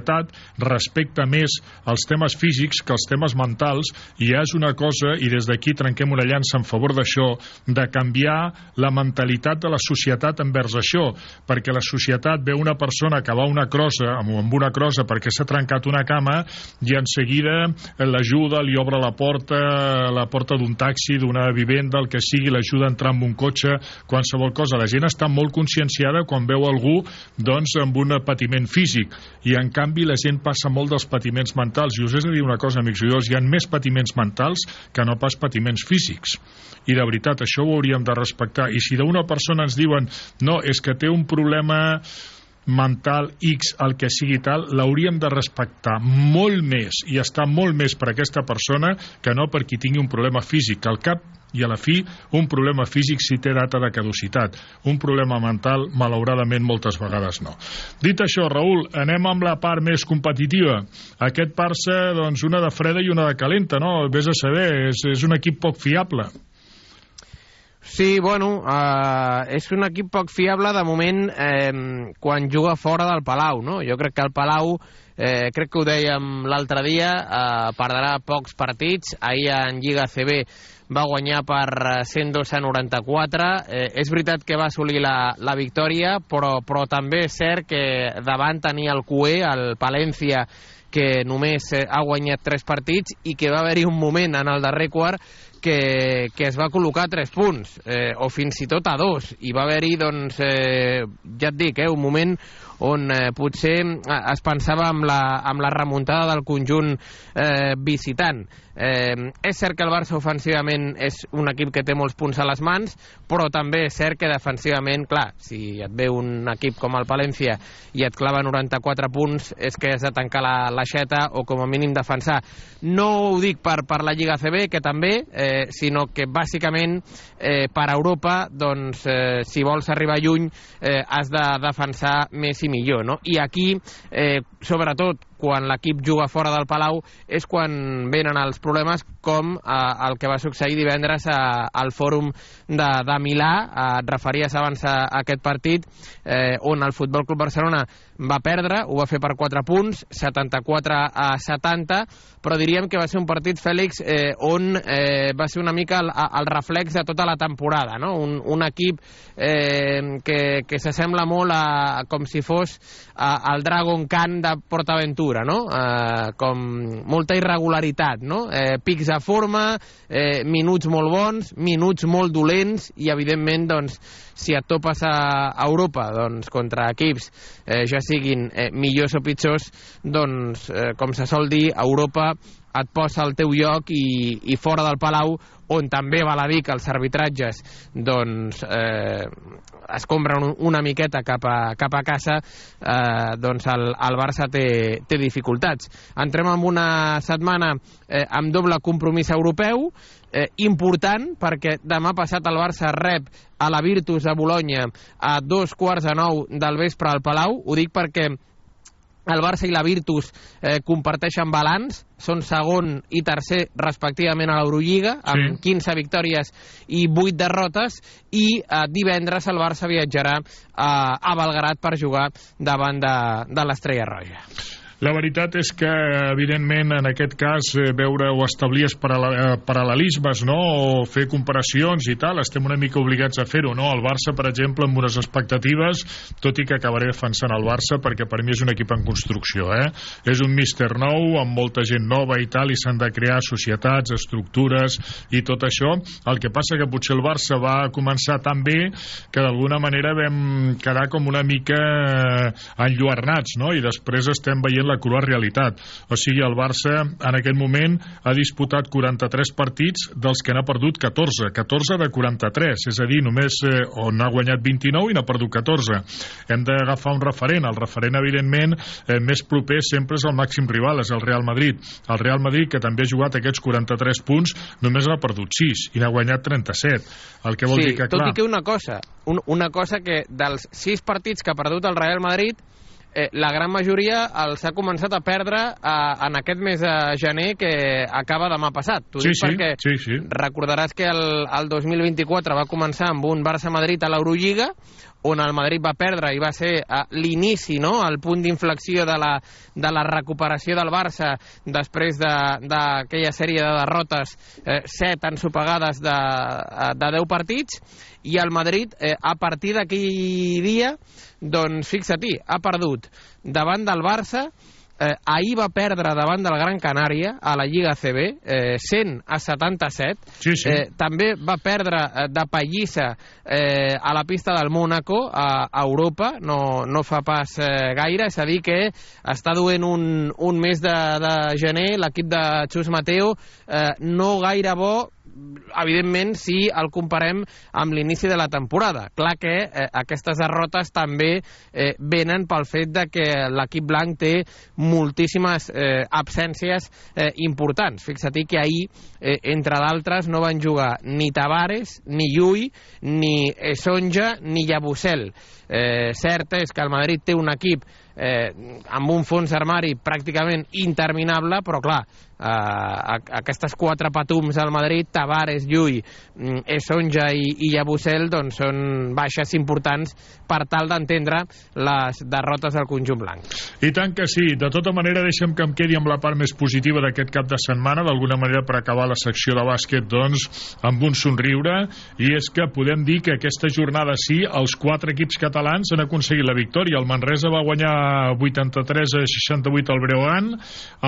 respecta més els temes físics que els temes mentals i és una cosa, i des d'aquí trenquem una llança en favor d'això, de canviar la mentalitat de la societat envers això, perquè la societat veu una persona que va una crossa, amb, amb una crossa perquè s'ha trencat una cama, i en seguida l'ajuda, li obre la porta, la porta d'un taxi, d'una vivenda, el que sigui, l'ajuda a entrar en un cotxe, qualsevol cosa. La gent està molt conscienciada quan veu algú doncs, amb un patiment físic, i en canvi la gent passa molt dels patiments mentals. I us he de dir una cosa, amics oients, hi ha més patiments mentals que no pas patiments físics. I de veritat, això ho hauríem de respectar. I si d'una persona ens diuen no, és que té un problema mental X, el que sigui tal, l'hauríem de respectar molt més i estar molt més per aquesta persona que no per qui tingui un problema físic. Al cap i a la fi, un problema físic si té data de caducitat. Un problema mental, malauradament, moltes vegades no. Dit això, Raül, anem amb la part més competitiva. Aquest Barça, doncs, una de freda i una de calenta, no? Vés a saber, és, és un equip poc fiable. Sí, bueno, eh, és un equip poc fiable de moment eh, quan juga fora del Palau, no? Jo crec que el Palau, eh, crec que ho dèiem l'altre dia, eh, perdrà pocs partits. Ahir en Lliga CB va guanyar per eh, 102 a 94. Eh, és veritat que va assolir la, la victòria, però, però també és cert que davant tenia el QE, el Palència, que només eh, ha guanyat 3 partits i que va haver-hi un moment en el darrer quart que, que es va col·locar a 3 punts, eh, o fins i tot a 2, i va haver-hi, doncs, eh, ja et dic, eh, un moment on eh, potser eh, es pensava amb la, amb la remuntada del conjunt eh, visitant. Eh, és cert que el Barça ofensivament és un equip que té molts punts a les mans, però també és cert que defensivament, clar, si et ve un equip com el Palència i et clava 94 punts, és que has de tancar la l'aixeta o com a mínim defensar. No ho dic per, per la Lliga CB, que també, eh, sinó que bàsicament eh, per Europa, doncs, eh, si vols arribar lluny, eh, has de defensar més i millor, no? I aquí, eh, sobretot, quan l'equip juga fora del Palau és quan venen els problemes com eh, el que va succeir divendres a, al fòrum de, de Milà eh, et referies abans a, a aquest partit eh, on el Futbol Club Barcelona va perdre, ho va fer per 4 punts 74 a 70 però diríem que va ser un partit, Fèlix eh, on eh, va ser una mica el, el reflex de tota la temporada no? un, un equip eh, que, que s'assembla molt a, com si fos a, al Dragon Khan de PortAventura no? eh, com molta irregularitat no? eh, pics de forma eh, minuts molt bons minuts molt dolents i evidentment doncs si et topes a Europa doncs, contra equips eh, ja siguin eh, millors o pitjors, doncs, eh, com se sol dir, Europa et posa al teu lloc i, i fora del Palau, on també val a dir que els arbitratges doncs, eh, es compren una miqueta cap a, cap a casa, eh, doncs el, el Barça té, té dificultats. Entrem en una setmana eh, amb doble compromís europeu, eh, important perquè demà passat el Barça rep a la Virtus de Bologna a dos quarts de nou del vespre al Palau. Ho dic perquè el Barça i la Virtus eh, comparteixen balanç, són segon i tercer respectivament a l'Eurolliga, amb Sí. 15 victòries i 8 derrotes, i eh, divendres el Barça viatjarà eh, a Belgrat per jugar davant de, de l'Estrella Roja. La veritat és que, evidentment, en aquest cas, eh, veure o establir eh, paral·lelismes, no?, o fer comparacions i tal, estem una mica obligats a fer-ho, no? El Barça, per exemple, amb unes expectatives, tot i que acabaré defensant el Barça, perquè per mi és un equip en construcció, eh? És un míster nou, amb molta gent nova i tal, i s'han de crear societats, estructures i tot això. El que passa que potser el Barça va començar tan bé que d'alguna manera vam quedar com una mica eh, enlluernats, no? I després estem veient la crua realitat. O sigui, el Barça en aquest moment ha disputat 43 partits dels que n'ha perdut 14. 14 de 43, és a dir, només eh, on ha guanyat 29 i n'ha perdut 14. Hem d'agafar un referent. El referent, evidentment, eh, més proper sempre és el màxim rival, és el Real Madrid. El Real Madrid, que també ha jugat aquests 43 punts, només n'ha perdut 6 i n'ha guanyat 37. El que vol sí, dir que, tot clar... i que una cosa, un, una cosa que dels sis partits que ha perdut el Real Madrid, eh, la gran majoria els ha començat a perdre eh, en aquest mes de gener que acaba demà passat. T'ho Sí, dic sí, perquè sí, sí. recordaràs que el, el 2024 va començar amb un Barça-Madrid a l'Eurolliga, on el Madrid va perdre i va ser eh, l'inici, no?, el punt d'inflexió de, la, de la recuperació del Barça després de- d'aquella de, sèrie de derrotes, eh, set ensopegades de, eh, de 10 partits, i el Madrid, eh, a partir d'aquell dia, doncs fixa-t'hi, ha perdut davant del Barça, eh, ahir va perdre davant del Gran Canària a la Lliga CB, eh, 100 a 77. Sí, sí. Eh, també va perdre eh, de pallissa eh, a la pista del Mónaco, a, a Europa, no, no fa pas eh, gaire, és a dir que està duent un, un mes de, de gener l'equip de Xus Mateo eh, no gaire bo evidentment si el comparem amb l'inici de la temporada. Clar que eh, aquestes derrotes també eh, venen pel fet de que l'equip blanc té moltíssimes eh, absències eh, importants. Fixa't que ahir, eh, entre d'altres, no van jugar ni Tavares, ni Llull, ni Sonja, ni Llabusel. Eh, cert és que el Madrid té un equip eh, amb un fons d'armari pràcticament interminable, però clar, eh, aquestes quatre patums al Madrid, Tavares, Llull, mm, Esonja i, i Llabusel, doncs són baixes importants per tal d'entendre les derrotes del conjunt blanc. I tant que sí. De tota manera, deixa'm que em quedi amb la part més positiva d'aquest cap de setmana, d'alguna manera per acabar la secció de bàsquet, doncs, amb un somriure, i és que podem dir que aquesta jornada sí, els quatre equips catalans han aconseguit la victòria. El Manresa va guanyar 83 a 68 al Breogán,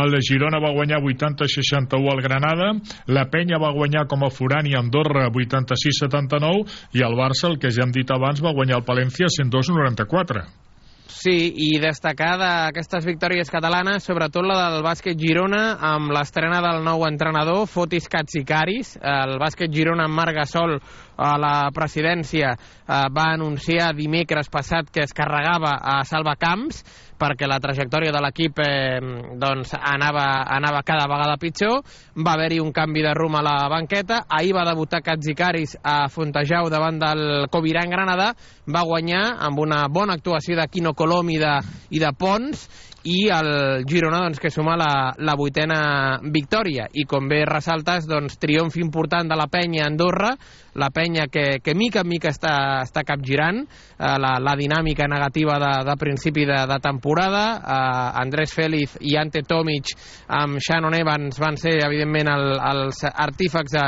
el Girona va guanyar 80 a 61 al Granada, la Penya va guanyar com a forani a Andorra 86 a 79, i el Barça, el que ja hem dit abans, va guanyar el Palència 102 a 94. Sí, i destacar d'aquestes victòries catalanes, sobretot la del bàsquet Girona, amb l'estrena del nou entrenador, Fotis Katsikaris. El bàsquet Girona amb Marc Gasol a la presidència eh, va anunciar dimecres passat que es carregava a Salva Camps perquè la trajectòria de l'equip eh, doncs anava, anava cada vegada pitjor. Va haver-hi un canvi de rumb a la banqueta. Ahir va debutar Katsikaris a Fontejau davant del Coviran Granada. Va guanyar amb una bona actuació de Quino Colom i de, i de Pons i el Girona doncs, que suma la, la vuitena victòria i com bé ressaltes doncs, triomf important de la penya a Andorra la penya que, que mica en mica està, està capgirant eh, la, la dinàmica negativa de, de principi de, de temporada. Eh, Andrés Félix i Ante Tomic amb Shannon Evans van ser evidentment el, els artífecs de,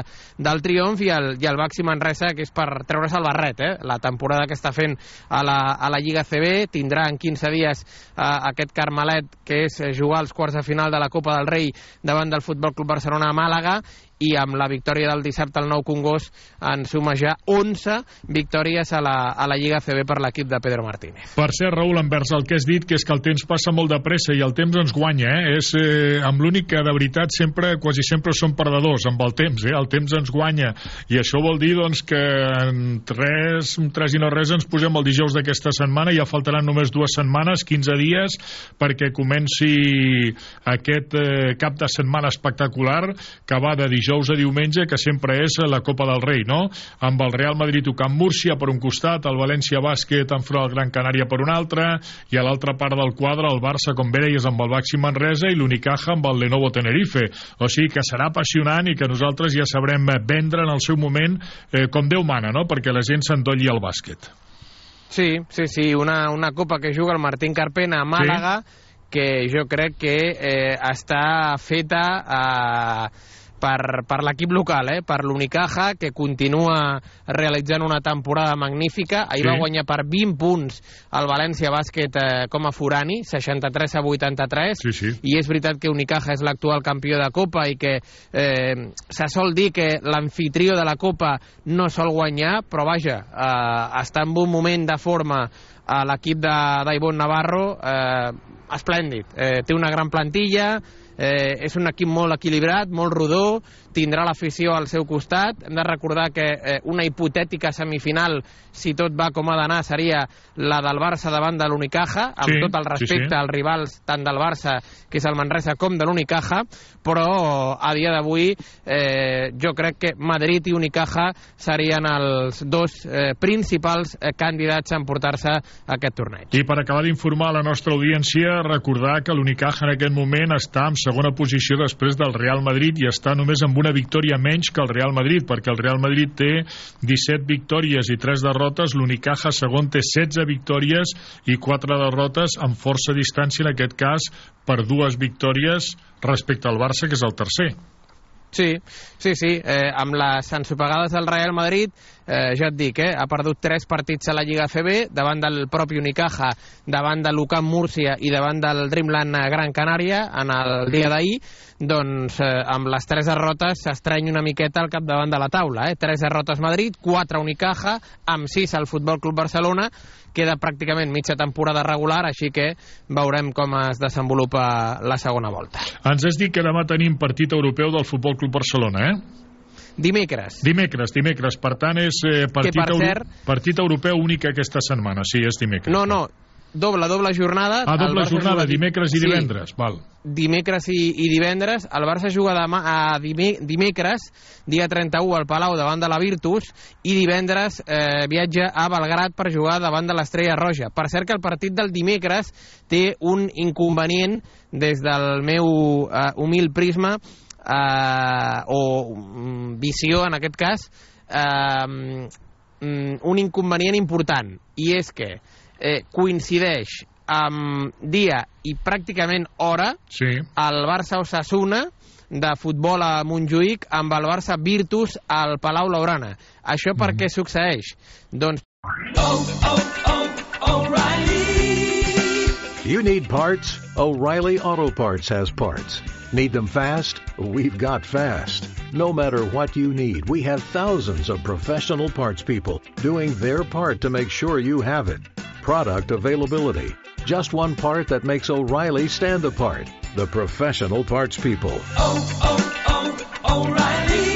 del triomf i el, i el Baxi Manresa que és per treure's el barret eh? la temporada que està fent a la, a la Lliga CB tindrà en 15 dies eh, aquest Carmelet que és jugar als quarts de final de la Copa del Rei davant del Futbol Club Barcelona a Màlaga i amb la victòria del dissabte al Nou Congost en suma ja 11 victòries a la, a la Lliga CB per l'equip de Pedro Martínez. Per cert, Raül, envers el que has dit, que és que el temps passa molt de pressa i el temps ens guanya, eh? És eh, amb l'únic que de veritat sempre, quasi sempre som perdedors, amb el temps, eh? El temps ens guanya. I això vol dir, doncs, que en tres, tres i no res ens posem el dijous d'aquesta setmana, ja faltaran només dues setmanes, 15 dies, perquè comenci aquest eh, cap de setmana espectacular que va de dijous dijous a diumenge, que sempre és la Copa del Rei, no? Amb el Real Madrid tocant Múrcia per un costat, el València Bàsquet enfront al Gran Canària per un altre, i a l'altra part del quadre el Barça, com bé deies, amb el Baxi Manresa i l'Unicaja amb el Lenovo Tenerife. O sigui que serà apassionant i que nosaltres ja sabrem vendre en el seu moment eh, com Déu mana, no? Perquè la gent s'endolli al bàsquet. Sí, sí, sí, una, una copa que juga el Martín Carpena a Màlaga, sí. que jo crec que eh, està feta a... Eh, per, per l'equip local, eh? per l'Unicaja, que continua realitzant una temporada magnífica. Ahir sí. va guanyar per 20 punts el València Bàsquet eh, com a forani, 63 a 83, sí, sí. i és veritat que Unicaja és l'actual campió de Copa i que eh, se sol dir que l'anfitrió de la Copa no sol guanyar, però vaja, eh, està en un moment de forma a l'equip d'Aibon Navarro eh, esplèndid. Eh, té una gran plantilla, eh, és un equip molt equilibrat, molt rodó, tindrà l'afició al seu costat. Hem de recordar que eh, una hipotètica semifinal, si tot va com ha d'anar, seria la del Barça davant de l'Unicaja, amb Sí, tot el sí, respecte sí. als rivals tant del Barça, que és el Manresa, com de l'Unicaja, però a dia d'avui eh, jo crec que Madrid i Unicaja serien els dos eh, principals eh, candidats a emportar-se aquest torneig. I per acabar d'informar a la nostra audiència, recordar que l'Unicaja en aquest moment està en segona posició després del Real Madrid i està només amb una victòria menys que el Real Madrid, perquè el Real Madrid té 17 victòries i 3 derrotes, l'Unicaja segon té 16 victòries i 4 derrotes amb força distància, en aquest cas, per dues victòries respecte al Barça, que és el tercer. Sí, sí, sí. Eh, amb les ensopegades del Real Madrid, eh, ja et dic, eh, ha perdut tres partits a la Lliga CB, davant del propi Unicaja, davant de l'UCAM Múrcia i davant del Dreamland Gran Canària en el dia d'ahir, doncs eh, amb les tres derrotes s'estreny una miqueta al capdavant de la taula. Eh? Tres derrotes Madrid, quatre Unicaja, amb sis al Futbol Club Barcelona, queda pràcticament mitja temporada regular, així que veurem com es desenvolupa la segona volta. Ens has dit que demà tenim partit europeu del Futbol Club Barcelona, eh? Dimecres. Dimecres, dimecres. Per tant, és eh, partit, per euro... cert- partit europeu únic aquesta setmana. Sí, és dimecres. No, no, doble, doble jornada. Ah, doble jornada, juga di- dimecres i Sí, divendres. Val. dimecres i, i divendres. El Barça juga demà, a dime, dimecres, dia 31, al Palau davant de la Virtus, i divendres eh, viatja a Belgrat per jugar davant de l'Estrella Roja. Per cert que el partit del dimecres té un inconvenient des del meu eh, humil prisma, eh, o mm, visió en aquest cas, eh, mm, un inconvenient important, i és que eh, coincideix amb dia i pràcticament hora sí. el Barça Osasuna de futbol a Montjuïc amb el Barça Virtus al Palau Laurana. Això per què succeeix? Doncs You need parts? O'Reilly Auto Parts has parts. Need them fast? We've got fast. No matter what you need, we have thousands of professional parts people doing their part to make sure you have it. Product availability. Just one part that makes O'Reilly stand apart. The professional parts people. Oh, oh, oh, O'Reilly.